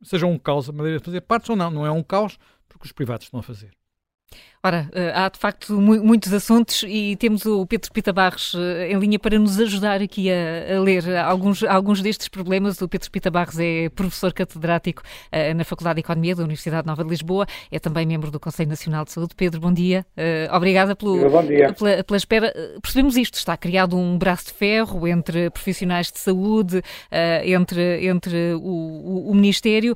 seja um caos a maneira de fazer partos ou não. Não é um caos porque os privados estão a fazer. Ora, eh, há de facto muitos assuntos e temos o Pedro Pita Barros eh, em linha para nos ajudar aqui a, a ler alguns, alguns destes problemas. O Pedro Pita Barros é professor catedrático uh, na Faculdade de Economia da Universidade Nova de Lisboa, é também membro do Conselho Nacional de Saúde. Pedro, bom dia. Obrigada pelo, bom dia. Pela, pela, espera. Percebemos isto, está criado um braço de ferro entre profissionais de saúde, entre, entre o, o, o Ministério.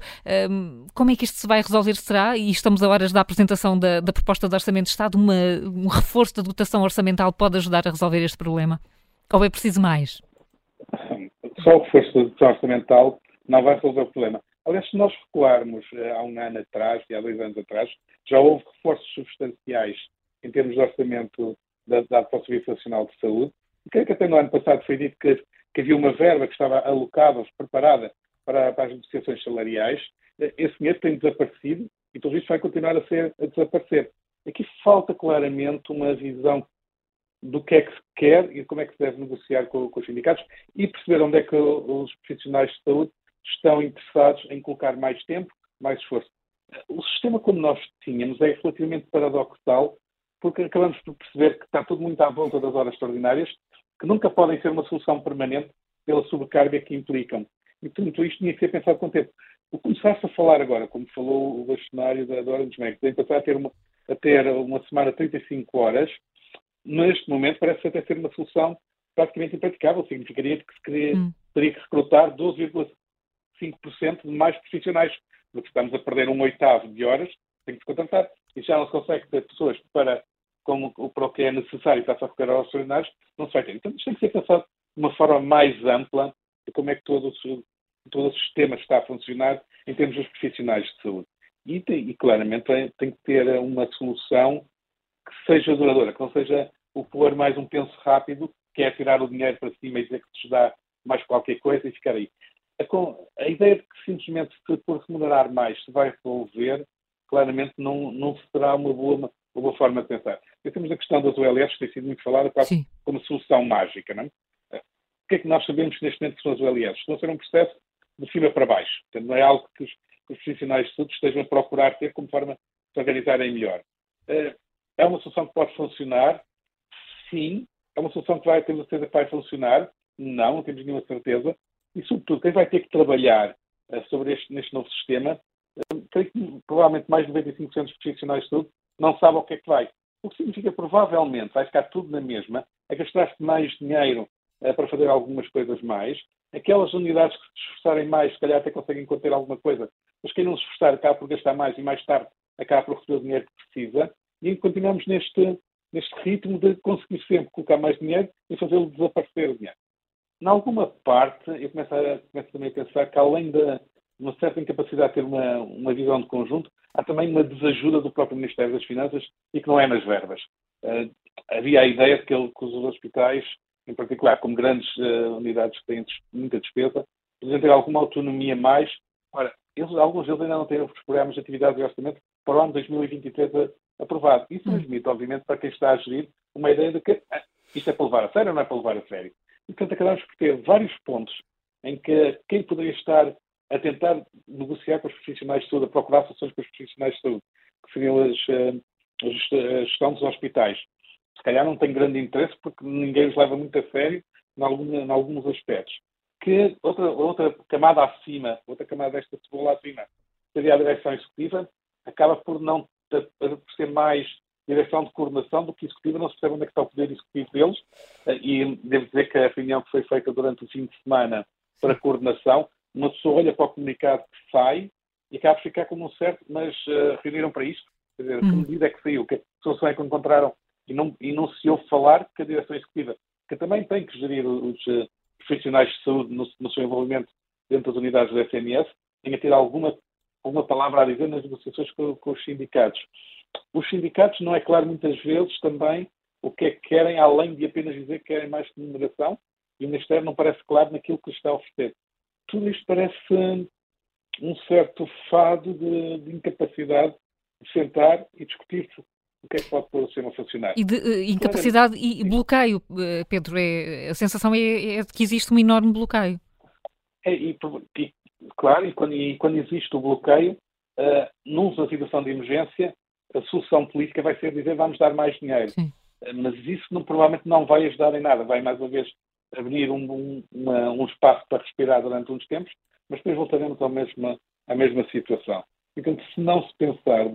como é que isto se vai resolver? Será? E estamos a horas da apresentação da, da proposta da Orçamento de Estado, uma, um reforço da dotação orçamental pode ajudar a resolver este problema? Ou é preciso mais? Só o reforço da dotação orçamental não vai resolver o problema. Aliás, se nós recuarmos eh, há um ano atrás e há dois anos atrás, já houve reforços substanciais em termos de orçamento da, da Serviço Nacional de Saúde. E creio que até no ano passado foi dito que, que havia uma verba que estava alocada, preparada para, para as negociações salariais. Esse dinheiro tem desaparecido e tudo isso vai continuar a, ser, a desaparecer. Aqui falta claramente uma visão do que é que se quer e como é que se deve negociar com, com os sindicatos e perceber onde é que os profissionais de saúde estão interessados em colocar mais tempo, mais esforço. O sistema como nós tínhamos é relativamente paradoxal, porque acabamos por perceber que está tudo muito à volta das horas extraordinárias, que nunca podem ser uma solução permanente pela sobrecarga que implicam. E tudo isto tinha que ser pensado com tempo. O começar-se a falar agora, como falou o bastonário da, Hora dos Médicos, em passar a ter uma, a ter uma semana de 35 horas, neste momento parece até ser uma solução praticamente impraticável. Significaria que se queria, hum. teria que recrutar 12,5% de mais profissionais, porque estamos a perder um oitavo de horas, tem que se contratar, e já não se consegue ter pessoas para, como, para o que é necessário para se aos extraordinários, não se vai ter. Então isto tem que ser pensado de uma forma mais ampla de como é que todo o, todo o sistema está a funcionar em termos dos profissionais de saúde. E, e claramente tem, tem, que ter uma solução que seja duradoura, que não seja o pôr mais um penso rápido, que é tirar o dinheiro para cima e dizer que se dá mais qualquer coisa e ficar aí. A, a ideia de que simplesmente se por remunerar mais se vai resolver, claramente não, não será uma boa, uma boa forma de pensar. E temos a questão das OLS, que tem sido muito falada quase como solução mágica. Não é? O que é que nós sabemos neste momento que são as OLS? Estão a ser um processo de cima para baixo. Portanto, não é algo que os os profissionais de saúde estejam a procurar ter como forma de se organizarem melhor. Eh, é uma solução que pode funcionar? Sim. É uma solução que vai, temos certeza que vai funcionar? Não, não temos nenhuma certeza. E, sobretudo, quem vai ter que trabalhar uh, sobre este, neste novo sistema, uh, creio que provavelmente mais de 95% dos profissionais de saúde não sabem o que é que vai. O que significa provavelmente vai ficar tudo na mesma, é gastar-se mais dinheiro para fazer algumas coisas mais. Aquelas unidades que se esforçarem mais, se calhar até conseguem conter alguma coisa, mas quem não se esforçar acaba por gastar mais e mais tarde acaba por receber o dinheiro que precisa, e continuamos neste, neste ritmo de conseguir sempre colocar mais dinheiro e fazê-lo desaparecer o dinheiro. Em alguma parte, eu começo, a, começo também a pensar que, além de uma certa incapacidade de ter uma, uma visão de conjunto, há também uma desajuda do próprio Ministério das Finanças e que não é nas verbas. Uh, havia a ideia de que, ele, que, os hospitais, em particular como grandes uh, unidades que têm muita despesa, podiam ter alguma autonomia mais. Ora, eles, alguns deles ainda não têm os programas de atividade de orçamento para o ano 2023 aprovado. Isso transmite, obviamente, para quem está a gerir, uma ideia de que ah, isto é para levar a sério ou não é para levar a sério. E, portanto, acabamos por ter vários pontos em que quem poderia estar a tentar negociar com os profissionais de saúde, a procurar soluções com os profissionais de saúde, que seriam as, a gestão dos hospitais. Se calhar não tem grande interesse porque ninguém os leva muito a sério em, algum, em alguns aspectos. Que outra, outra camada acima, outra camada desta cebola acima, seria a direção executiva, acaba por não por ser mais direção de coordenação do que executiva, não se percebe onde é que está o poder executivo deles, eh, e devo dizer que a reunião que foi feita durante o fim de semana para coordenação, uma pessoa olha para o comunicado que sai e acaba por ficar como um certo, mas uh, reuniram para isto, quer dizer, hum. que medida é que saiu, que solução é que encontraram e não, e não se ouve falar que a direção executiva, que também tem que gerir os uh, profissionais de saúde no, no, seu envolvimento dentro das unidades do SNS, tenha tido alguma, alguma palavra a dizer nas negociações com, com os sindicatos. Os sindicatos não é claro muitas vezes também o que é que querem, além de apenas dizer que querem mais remuneração, e o Ministério não parece claro naquilo que está a oferecer. Tudo isto parece um certo fado de, de incapacidade de sentar e discutir o que é que pode pôr o sistema a funcionar. E de uh, incapacidade e bloqueio, uh, Pedro, é, a sensação é, é, de que existe um enorme bloqueio. É, e, e, claro, e quando, e quando, existe o bloqueio, uh, numa situação de emergência, a solução política vai ser dizer vamos dar mais dinheiro. Sim. Mas isso não, provavelmente não vai ajudar em nada. Vai mais uma vez abrir um, um, uma, um espaço para respirar durante uns tempos, mas depois voltaremos ao mesma, à mesma situação. Portanto, se não se pensar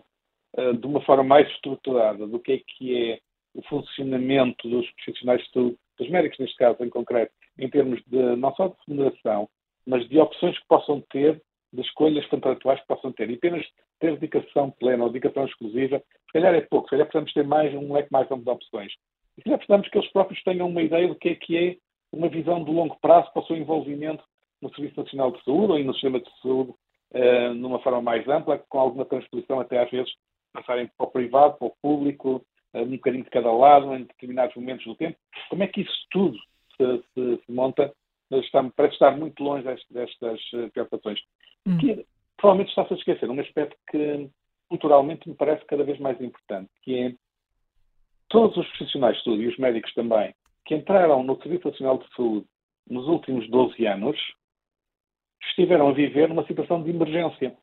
de uma forma mais estruturada do que é que é o funcionamento dos profissionais de saúde, dos médicos neste caso em concreto, em termos de não só de remuneração, mas de opções que possam ter, de escolhas contratuais que possam ter, e apenas ter dedicação plena ou dedicação exclusiva, se calhar é pouco, se calhar precisamos ter mais um leque mais amplo de opções. E se calhar precisamos que eles próprios tenham uma ideia do que é que é uma visão de longo prazo para o seu envolvimento no Serviço Nacional de Saúde ou no sistema de saúde uh, numa forma mais ampla, com alguma transposição até às vezes passarem para o privado, para o público, uh, um bocadinho de cada lado, em determinados momentos do tempo. Como é que isso tudo se, se, se monta? Está, parece estar muito longe destas, destas eh, preocupações. Hum. Que, provavelmente está-se a esquecer um aspecto que culturalmente me parece cada vez mais importante, que é todos os profissionais de saúde e os médicos também que entraram no Serviço Nacional de Saúde nos últimos 12 anos estiveram a viver numa situação de emergência.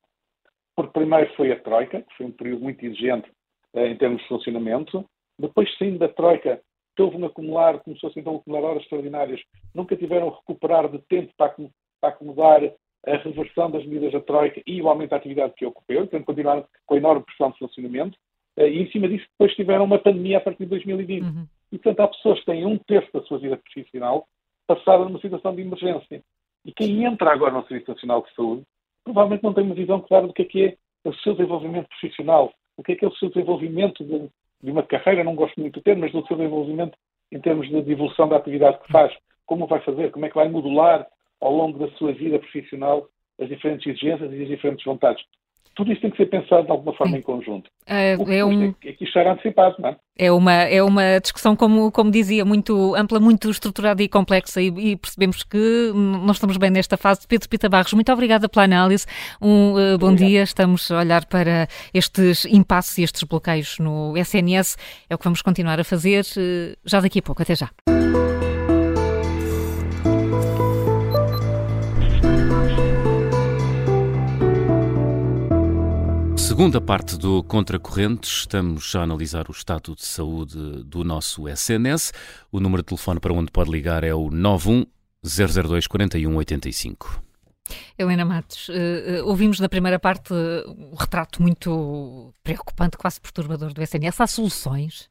Porque primeiro foi a Troika, que foi um período muito exigente eh, em termos de funcionamento. Depois, sim, da Troika, houve um acumular, começou-se então a acumular horas extraordinárias. Nunca tiveram a recuperar de tempo para, para acomodar a reversão das medidas da Troika e o aumento da atividade que ocorreu. Portanto, continuaram com a enorme pressão de funcionamento. Eh, e, em cima disso, depois tiveram uma pandemia a partir de 2020. Uhum. E, portanto, há pessoas que têm um terço da sua vida profissional passada numa situação de emergência. E quem entra agora no Serviço Nacional de Saúde provavelmente não tem uma visão clara do que é que é o seu desenvolvimento profissional, o que é que é o seu desenvolvimento de, de uma carreira, não gosto muito do termo, mas do seu desenvolvimento em termos de evolução da atividade que faz, como vai fazer, como é que vai modular ao longo da sua vida profissional as diferentes exigências e as diferentes vontades tudo isso tem que ser pensado de alguma forma em conjunto. É, é um... é que estar antecipado, não é? É uma, é uma discussão, como, como dizia, muito ampla, muito estruturada e complexa e, e percebemos que nós estamos bem nesta fase. Pedro Pita Barros, muito obrigada pela análise. Um uh, bom dia. Estamos a olhar para estes impasses e estes bloqueios no SNS. É o que vamos continuar a fazer uh, já daqui a pouco. Até já. Segunda parte do Contracorrente, estamos a analisar o estado de saúde do nosso SNS. O número de telefone para onde pode ligar é o 91 002 4185. Helena Matos, uh, ouvimos na primeira parte uh, um retrato muito preocupante, quase perturbador do SNS. Há soluções?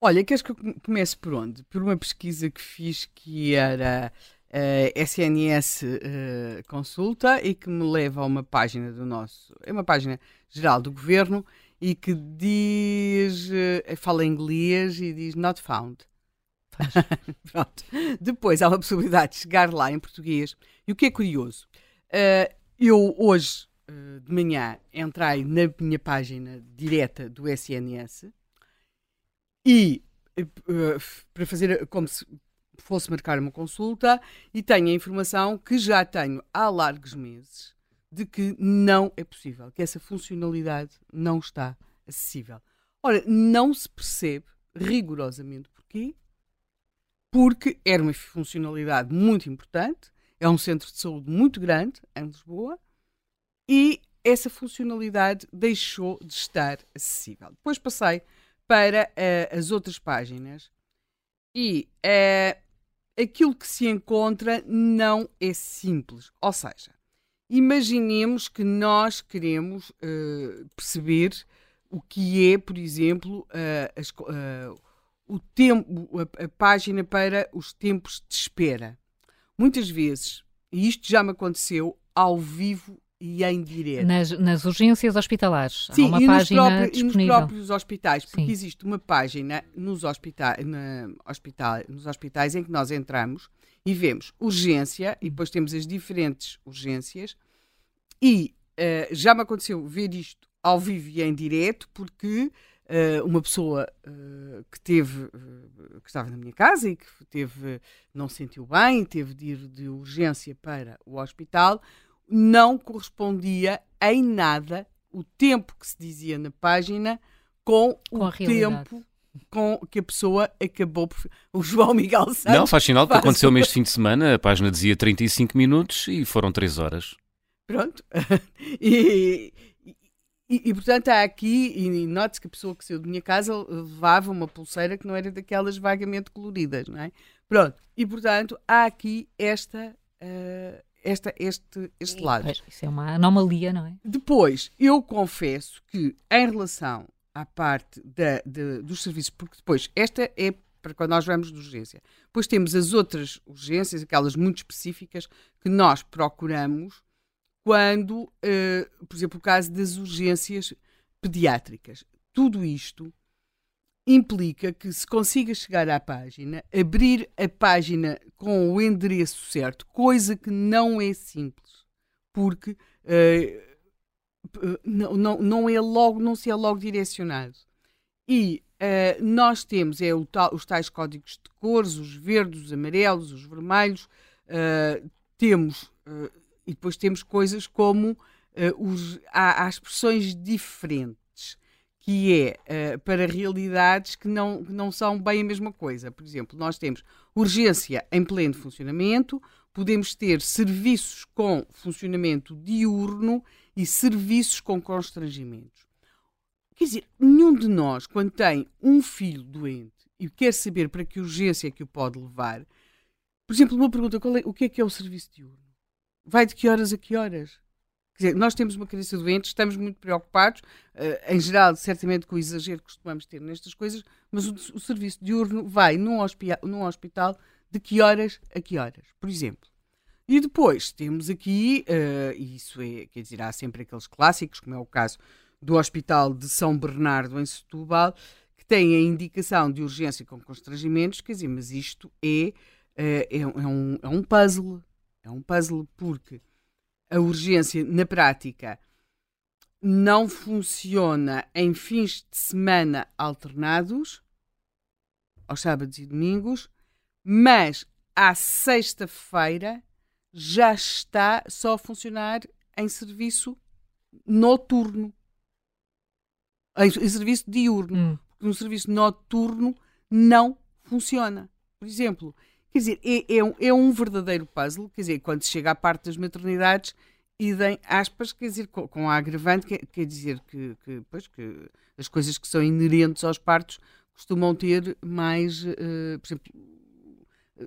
Olha, queres que eu comece por onde? Por uma pesquisa que fiz que era uh, SNS uh, Consulta e que me leva a uma página do nosso. É uma página geral do governo e que diz. Uh, fala inglês e diz not found. Pronto. Depois há uma possibilidade de chegar lá em português. E o que é curioso? Eu hoje de manhã entrei na minha página direta do SNS e para fazer como se fosse marcar uma consulta e tenho a informação que já tenho há largos meses de que não é possível, que essa funcionalidade não está acessível. Ora, não se percebe rigorosamente porquê, porque era uma funcionalidade muito importante, é um centro de saúde muito grande em Lisboa e essa funcionalidade deixou de estar acessível. Depois passei para uh, as outras páginas e uh, aquilo que se encontra não é simples. Ou seja, imaginemos que nós queremos uh, perceber o que é, por exemplo, as, o tempo, a, a página para os tempos de espera. Muitas vezes, e isto já me aconteceu ao vivo e em direto. Nas, nas urgências hospitalares. Sim, Há uma e, página nos próprios, disponível. e nos próprios hospitais, porque Sim. existe uma página nos, hospita na, hospital, nos hospitais em que nós entramos e vemos urgência, e depois temos as diferentes urgências, e uh, já me aconteceu ver isto ao vivo e em direto, porque uh, uma pessoa uh, que teve, que estava na minha casa e que teve, não se sentiu bem, teve de ir de urgência para o hospital, não correspondia em nada o tempo que se dizia na página com, Com o tempo com que a pessoa acabou por. O João Miguel Santos. Não, faz sinal que faz aconteceu-me este fim de semana, a página dizia 35 minutos e foram 3 horas. Pronto. e, e, e, portanto há aqui, e note-se que a pessoa que saiu de minha casa levava uma pulseira que não era daquelas vagamente coloridas, não é? Pronto. E portanto há aqui esta. eh, esta, este, este lado. Pois, Isso é uma anomalia, não é? Depois, eu confesso que em relação à parte da, de- dos serviços, porque depois, esta é para quando nós vamos de urgência. Depois temos as outras urgências, aquelas muito específicas, que nós procuramos quando, eh, por exemplo, o caso das urgências pediátricas. Tudo isto implica que se consiga chegar à página, abrir a página com o endereço certo, coisa que não é simples, porque p- não, não, não é logo, não se é logo direcionado. E eh, nós temos é tal- os tais códigos de cores, os verdes, os amarelos, os vermelhos, eh, temos e depois temos coisas como os, há, há expressões diferentes que é eh, para realidades que não, que não são bem a mesma coisa. Por exemplo, nós temos urgência em pleno funcionamento, podemos ter serviços com funcionamento diurno e serviços com constrangimentos. Quer dizer, nenhum de nós, quando tem um filho doente e quer saber para que urgência é que o pode levar, por exemplo, uma pergunta: é- o que é que é o serviço diurno? Vai de que horas a que horas? Dizer, nós temos uma criança doente, estamos muito preocupados, eh, em geral, certamente com o exagero que costumamos ter nestas coisas, mas o, o serviço diurno vai num, num hospital de que horas a que horas, por exemplo. E depois temos aqui, eh, e isso é, quer dizer, há sempre aqueles clássicos, como é o caso do Hospital de São Bernardo, em Setúbal, que tem a indicação de urgência com constrangimentos, quer dizer, mas isto é, eh, é, é um, é um puzzle. É um puzzle porque a urgência, na prática, não funciona em fins de semana alternados, aos sábados e domingos, mas à sexta-feira já está só a funcionar em serviço noturno. Em, serviço diurno. Hum. Porque no serviço noturno não funciona. Por exemplo, quer dizer, é, é um, é um verdadeiro puzzle. Quer dizer, quando se chega à parte das maternidades, idem aspas, quer dizer, com, com a agravante, quer, quer dizer que, que, pois, que as coisas que são inerentes aos partos costumam ter mais, eh, por exemplo,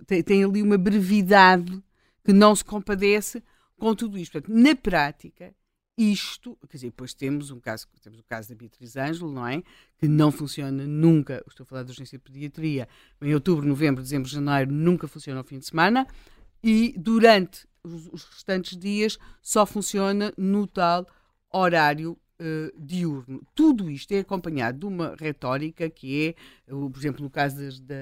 tem, tem ali uma brevidade que não se compadece com tudo isto. Portanto, na prática, isto, quer dizer, depois temos um caso, temos o caso da Beatriz Ângelo, não é? Que não funciona nunca, estou a falar de urgência de pediatria, em outubro, novembro, dezembro, janeiro, nunca funciona ao fim de semana, e durante os, os restantes dias só funciona no tal horário eh, diurno. Tudo isto é acompanhado de uma retórica que é, por exemplo, no caso das, da,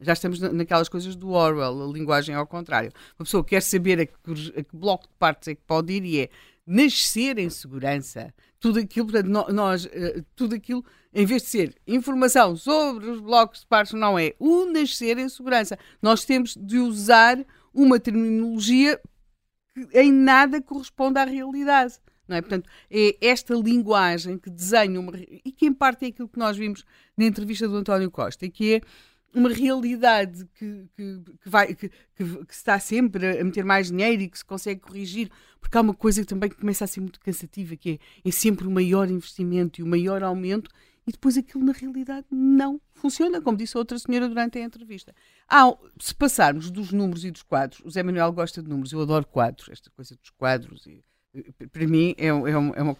já estamos na- naquelas coisas do Orwell, a linguagem ao contrário. Uma pessoa quer saber a que, a que bloco de partes é que pode ir e é nascer em segurança. Tudo aquilo, portanto, nós, eh, tudo aquilo, em vez de ser informação sobre os blocos de partes, não é o nascer em segurança. Nós temos de usar uma terminologia que em nada corresponde à realidade. Não é? Portanto, é esta linguagem que desenha uma. e que, em parte, é aquilo que nós vimos na entrevista do António Costa, que é uma realidade que, que, que vai, que, que, está sempre a meter mais dinheiro e que se consegue corrigir, porque há uma coisa que também começa a ser muito cansativa, que é, é sempre o maior investimento e o maior aumento, e depois aquilo na realidade não funciona, como disse a outra senhora durante a entrevista. Ah, se passarmos dos números e dos quadros, o Zé Manuel gosta de números, eu adoro quadros, esta coisa dos quadros, e, para mim é, é, uma, é, uma,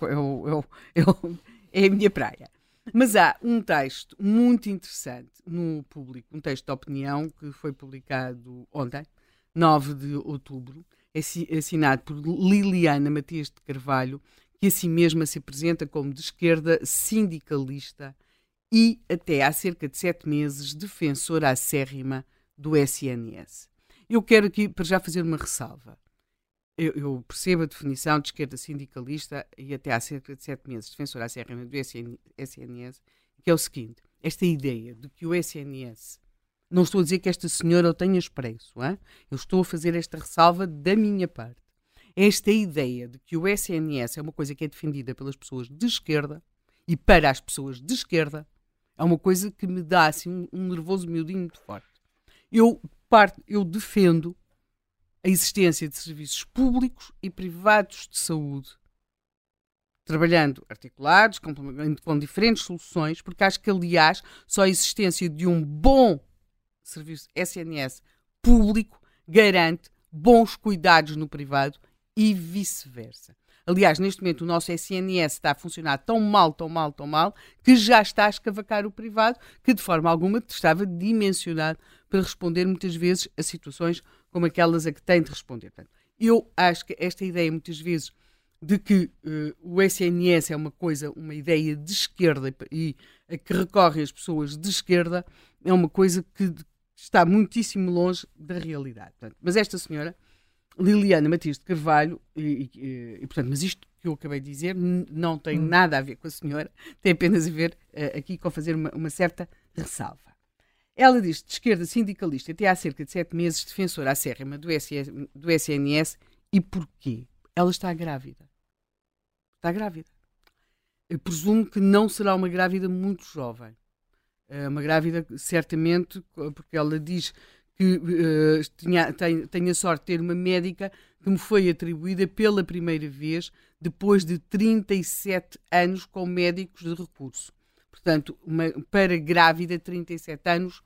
é, é, é a minha praia. Mas há um texto muito interessante no público, um texto de opinião que foi publicado ontem, 9 de outubro, assinado por Liliana Matias de Carvalho, que assim mesma se apresenta como de esquerda sindicalista e, até há cerca de sete meses, defensora acérrima do SNS. Eu quero aqui, para já, fazer uma ressalva. Eu, eu, percebo a definição de esquerda sindicalista e até há cerca de sete meses defensora acérrima do SNS, que é o seguinte: esta ideia de que o SNS. Não estou a dizer que esta senhora o tenha expresso, hein? eu estou a fazer esta ressalva da minha parte. Esta ideia de que o SNS é uma coisa que é defendida pelas pessoas de esquerda e para as pessoas de esquerda é uma coisa que me dá assim, um, um nervoso miudinho muito forte. Eu, parte, eu defendo a existência de serviços públicos e privados de saúde, trabalhando articulados, com, com diferentes soluções, porque acho que, aliás, só a existência de um bom serviço SNS público garante bons cuidados no privado e vice-versa. Aliás, neste momento o nosso SNS está a funcionar tão mal, tão mal, tão mal, que já está a escavacar o privado, que de forma alguma estava dimensionado para responder muitas vezes a situações como aquelas a que tem de responder. Portanto, eu acho que esta ideia, muitas vezes, de que uh, o SNS é uma coisa, uma ideia de esquerda e a que recorrem as pessoas de esquerda, é uma coisa que está muitíssimo longe da realidade. Portanto, mas esta senhora, Liliana Matias de Carvalho, e, e, e, portanto, mas isto que eu acabei de dizer não tem hum. nada a ver com a senhora, tem apenas a ver uh, aqui com fazer uma, uma certa ressalva. Ela diz de esquerda sindicalista até há cerca de sete meses defensora acérrima do, do SNS. E porquê? Ela está grávida. Está grávida. Eu presumo que não será uma grávida muito jovem. É uma grávida, certamente, porque ela diz que uh, tinha, tem, tem a sorte de ter uma médica que me foi atribuída pela primeira vez depois de 37 anos com médicos de recurso. Portanto, uma, para grávida, 37 anos,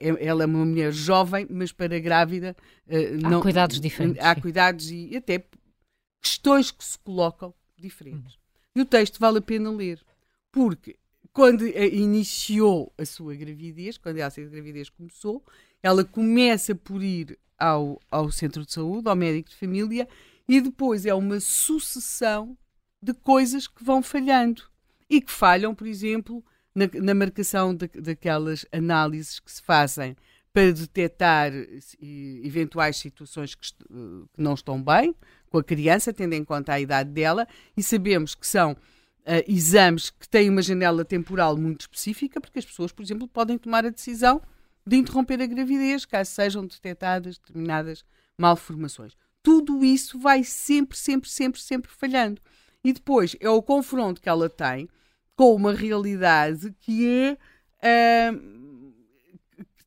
ela é uma mulher jovem, mas para grávida. Uh, há não, cuidados diferentes. Há cuidados e até questões que se colocam diferentes. Uhum. E o texto vale a pena ler, porque quando iniciou a sua gravidez, quando a sua gravidez começou, ela começa por ir ao, ao centro de saúde, ao médico de família, e depois é uma sucessão de coisas que vão falhando e que falham, por exemplo, na, na marcação de, daquelas análises que se fazem para detectar eventuais situações que, que, não estão bem com a criança, tendo em conta a idade dela, e sabemos que são uh, exames que têm uma janela temporal muito específica, porque as pessoas, por exemplo, podem tomar a decisão de interromper a gravidez caso sejam detectadas determinadas malformações. Tudo isso vai sempre, sempre, sempre, sempre falhando. E depois é o confronto que ela tem com uma realidade que é. Uh,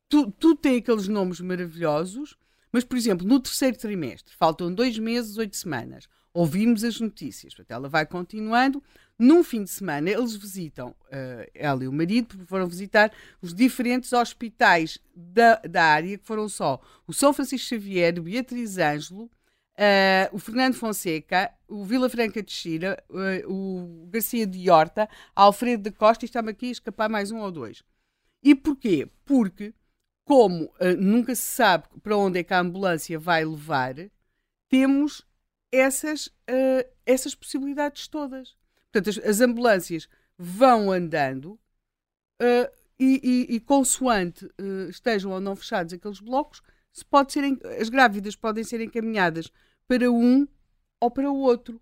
tu, tu tem aqueles nomes maravilhosos, mas, por exemplo, no terceiro trimestre, faltam dois meses, oito semanas. Ouvimos as notícias, portanto, ela vai continuando. Num fim de semana, eles visitam, uh, ela e o marido, foram visitar os diferentes hospitais da, da área, que foram só o São Francisco Xavier, Beatriz Ângelo, Uh, o Fernando Fonseca, o Vila Franca de Xira, uh, o Garcia de Horta, Alfredo da Costa, e estamos aqui a escapar mais um ou dois. E porquê? Porque, como uh, nunca se sabe para onde é que a ambulância vai levar, temos essas, essas possibilidades todas. Portanto, as, as ambulâncias vão andando e, e, e, consoante estejam ou não fechados aqueles blocos, se pode ser, as grávidas podem ser encaminhadas para um ou para o outro.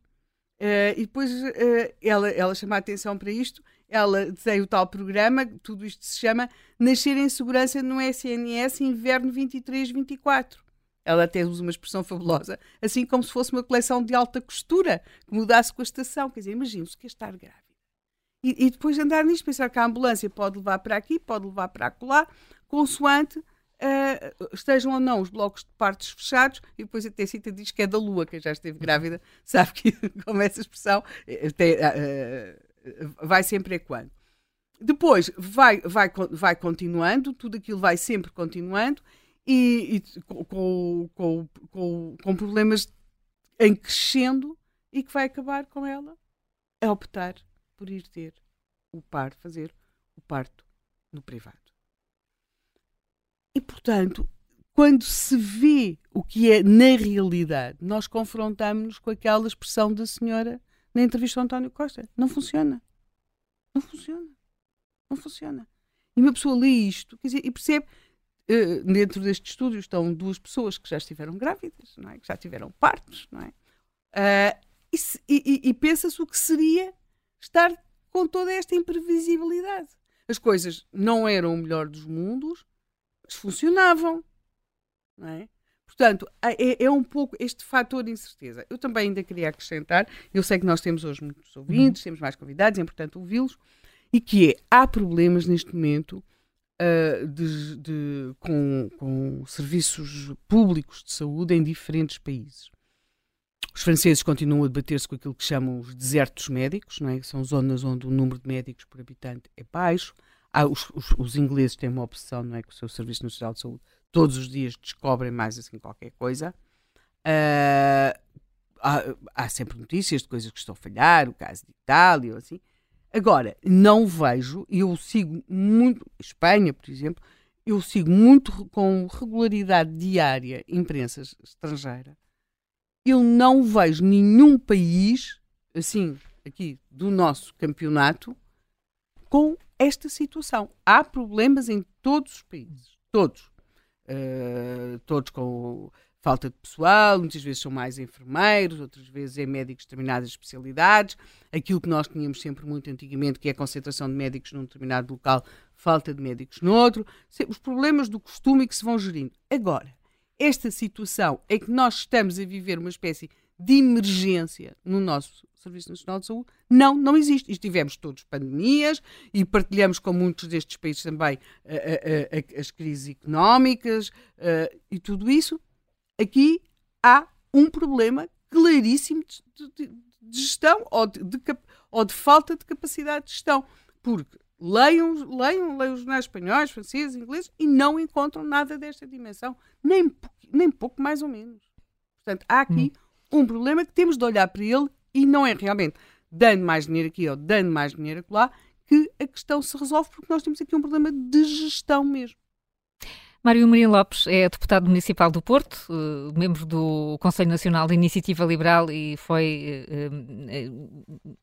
Uh, e depois uh, ela, ela chama a atenção para isto, ela tem o tal programa, tudo isto se chama Nascer em Segurança no SNS Inverno 23-24. Ela até usa uma expressão fabulosa, assim como se fosse uma coleção de alta costura, que mudasse com a estação. Quer dizer, imagina-se que é estar grávida. E, e, depois andar nisto, pensar que a ambulância pode levar para aqui, pode levar para acolá, consoante uh, estejam ou não os blocos de partes fechados, e depois até cita diz que é da Lua, quem já esteve grávida sabe que, como essa expressão, até, uh, vai sempre ecoando. Depois vai, vai, vai continuando, tudo aquilo vai sempre continuando, e, e com, com, com, com problemas em crescendo e que vai acabar com ela a optar por ir ter o par, fazer o parto no privado. E, portanto, quando se vê o que é na realidade, nós confrontamos-nos com aquela expressão da senhora na entrevista ao António Costa. Não funciona. Não funciona. Não funciona. E uma pessoa lê isto quer dizer, e percebe. Uh, dentro deste estúdio estão duas pessoas que já estiveram grávidas, não é? que já tiveram partos, não é? Uh, e, e, e pensa-se o que seria estar com toda esta imprevisibilidade. As coisas não eram o melhor dos mundos, mas funcionavam. Não é? Portanto, é, é, um pouco este fator de incerteza. Eu também ainda queria acrescentar, eu sei que nós temos hoje muitos ouvintes, uhum. temos mais convidados, é importante ouvi-los, e que é, há problemas neste momento uh, de, de, com, com serviços públicos de saúde em diferentes países. Os franceses continuam a debater-se com aquilo que chamam os desertos médicos, não é? são zonas onde o número de médicos por habitante é baixo. Há, os, os, os, ingleses têm uma opção, não é? Que o seu Serviço Nacional de Saúde todos os dias descobrem mais assim qualquer coisa. Uh, há, há, sempre notícias de coisas que estão a falhar, o caso de Itália, assim. Agora, não vejo, eu sigo muito, Espanha, por exemplo, eu sigo muito com regularidade diária imprensa estrangeira eu não vejo nenhum país, assim, aqui do nosso campeonato, com esta situação. Há problemas em todos os países. Todos. Uh, todos com falta de pessoal, muitas vezes são mais enfermeiros, outras vezes é médicos de determinadas especialidades. Aquilo que nós tínhamos sempre muito antigamente, que é a concentração de médicos num determinado local, falta de médicos noutro. Os problemas do costume que se vão gerindo. Agora, esta situação é que nós estamos a viver uma espécie de emergência no nosso Serviço Nacional de Saúde, não, não existe. E tivemos todos pandemias e partilhamos com muitos destes países também uh, uh, uh, as crises económicas e tudo isso. Aqui há um problema claríssimo de, de, de gestão ou de, de, ou de falta de capacidade de gestão. Porque leiam, leiam, leiam os jornais espanhóis, franceses, ingleses e não encontram nada desta dimensão, nem, nem pouco mais ou menos. Portanto, há aqui hum. Um problema que temos de olhar para ele e não é realmente dando mais dinheiro aqui ou dando mais dinheiro lá que a questão se resolve, porque nós temos aqui um problema de gestão mesmo. Mário Marinho Lopes é deputado municipal do Porto, uh, membro do Conselho Nacional de Iniciativa Liberal e foi uh, uh,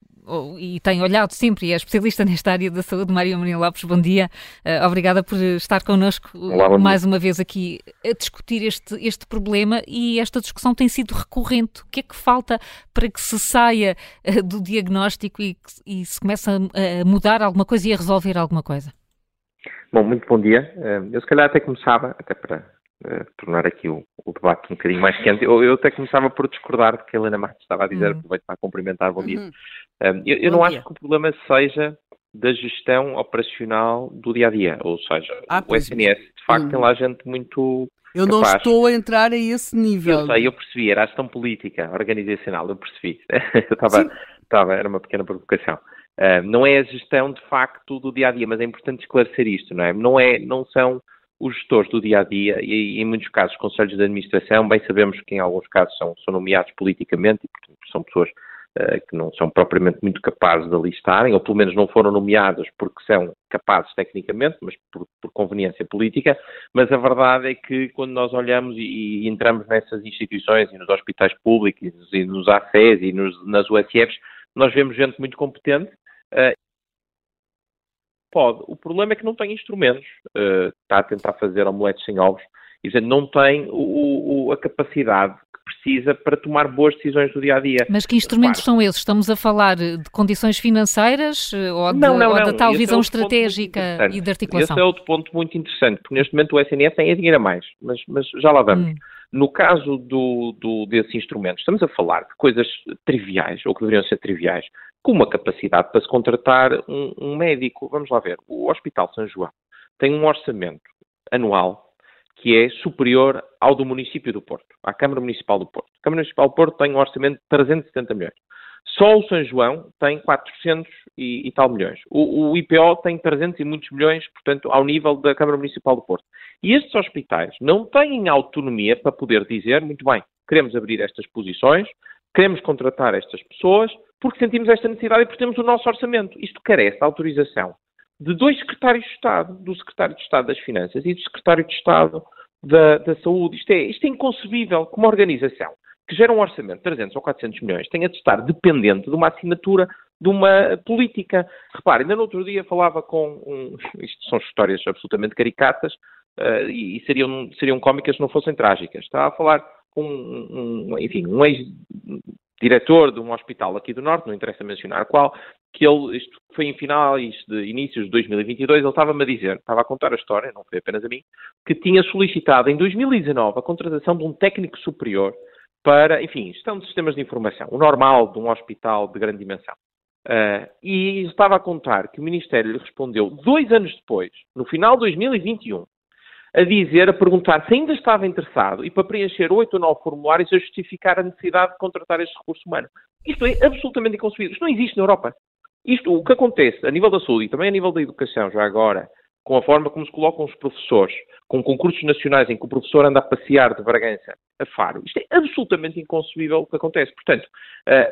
e tem olhado sempre e é especialista nesta área da saúde. Mário Marinho Lopes, bom dia. obrigada por estar connosco Olá, mais uma vez aqui a discutir este, este problema e esta discussão tem sido recorrente. O que é que falta para que se saia do diagnóstico e, e se comece a, a mudar alguma coisa e a resolver alguma coisa? Bom, muito bom dia. Eh, eu se calhar até começava, até para uh, tornar aqui o, o, debate um bocadinho mais quente, eu, eu, até começava por discordar do que a Helena Marques estava a dizer, uhum. aproveito para cumprimentar, bom dia. Uhum. Um, eu, eu bom não dia. acho que o problema seja da gestão operacional do dia a dia, ou seja, ah, o SNS de facto uhum. tem lá gente muito. Eu não capaz. estou a entrar a esse nível. Eu sei, eu percebi, era a gestão política, organizacional, eu percebi. eu estava, estava, era uma pequena provocação. Uh, não é a gestão de facto do dia a dia, mas é importante esclarecer isto, não é? Não, é, não são os gestores do dia a dia e, em muitos casos, conselhos de administração. Bem sabemos que, em alguns casos, são, são nomeados politicamente e, portanto, são pessoas uh, que não são propriamente muito capazes de ali estarem, ou pelo menos não foram nomeados porque são capazes tecnicamente, mas por, por conveniência política. Mas a verdade é que, quando nós olhamos e, e entramos nessas instituições e nos hospitais públicos e nos ACES e nos, nas USFs, nós vemos gente muito competente Uh, pode. O problema é que não tem instrumentos. Uh, está a tentar fazer omeletes sem ovos e dizer, não tem o, o, a capacidade que precisa para tomar boas decisões do dia a dia. Mas que instrumentos são esses? Estamos a falar de condições financeiras eh, ou, de, não, não, ou da tal Esse visão é estratégica e de articulação? Esse é outro ponto muito interessante, porque neste momento o SNS tem dinheiro a mais, mas, mas já lá vamos. Hum. No caso do, do, desses instrumentos, estamos a falar de coisas triviais, ou que deveriam ser triviais, com uma capacidade para se contratar um, um médico. Vamos lá ver. O Hospital São João tem um orçamento anual que é superior ao do município do Porto, à Câmara Municipal do Porto. A Câmara Municipal do Porto tem um orçamento de 370 milhões. Só o São João tem 400 e, e tal milhões. O, o, IPO tem 300 e muitos milhões, portanto, ao nível da Câmara Municipal do Porto. E estes hospitais não têm autonomia para poder dizer, muito bem, queremos abrir estas posições, queremos contratar estas pessoas, porque sentimos esta necessidade e porque temos o nosso orçamento. Isto carece de autorização de dois secretários de Estado, do secretário de Estado das Finanças e do secretário de Estado da, da Saúde. Isto é, isto é inconcebível que uma organização que gera um orçamento de 300 ou 400 milhões tenha de estar dependente de uma assinatura de uma política. Repare, ainda no outro dia falava com um, isto são histórias absolutamente caricatas uh, e, e seriam, seriam cómicas se não fossem trágicas. Estava a falar com um, um enfim, um ex-diretor de um hospital aqui do Norte, não interessa mencionar qual, que ele, isto foi em finais de inícios de 2022, ele estava-me a dizer, estava a contar a história, não foi apenas a mim, que tinha solicitado em 2019 a contratação de um técnico superior para, enfim, gestão de sistemas de informação, o normal de um hospital de grande dimensão. Uh, e estava a contar que o Ministério lhe respondeu dois anos depois, no final de 2021, a dizer, a perguntar se ainda estava interessado e para preencher oito ou nove formulários a justificar a necessidade de contratar este recurso humano. Isto é absolutamente inconcebível. Isto não existe na Europa. Isto, o que acontece a nível da saúde e também a nível da educação, já agora, com a forma como se colocam os professores, com concursos nacionais em que o professor anda a passear de Bragança a Faro, isto é absolutamente inconcebível o que acontece. Portanto,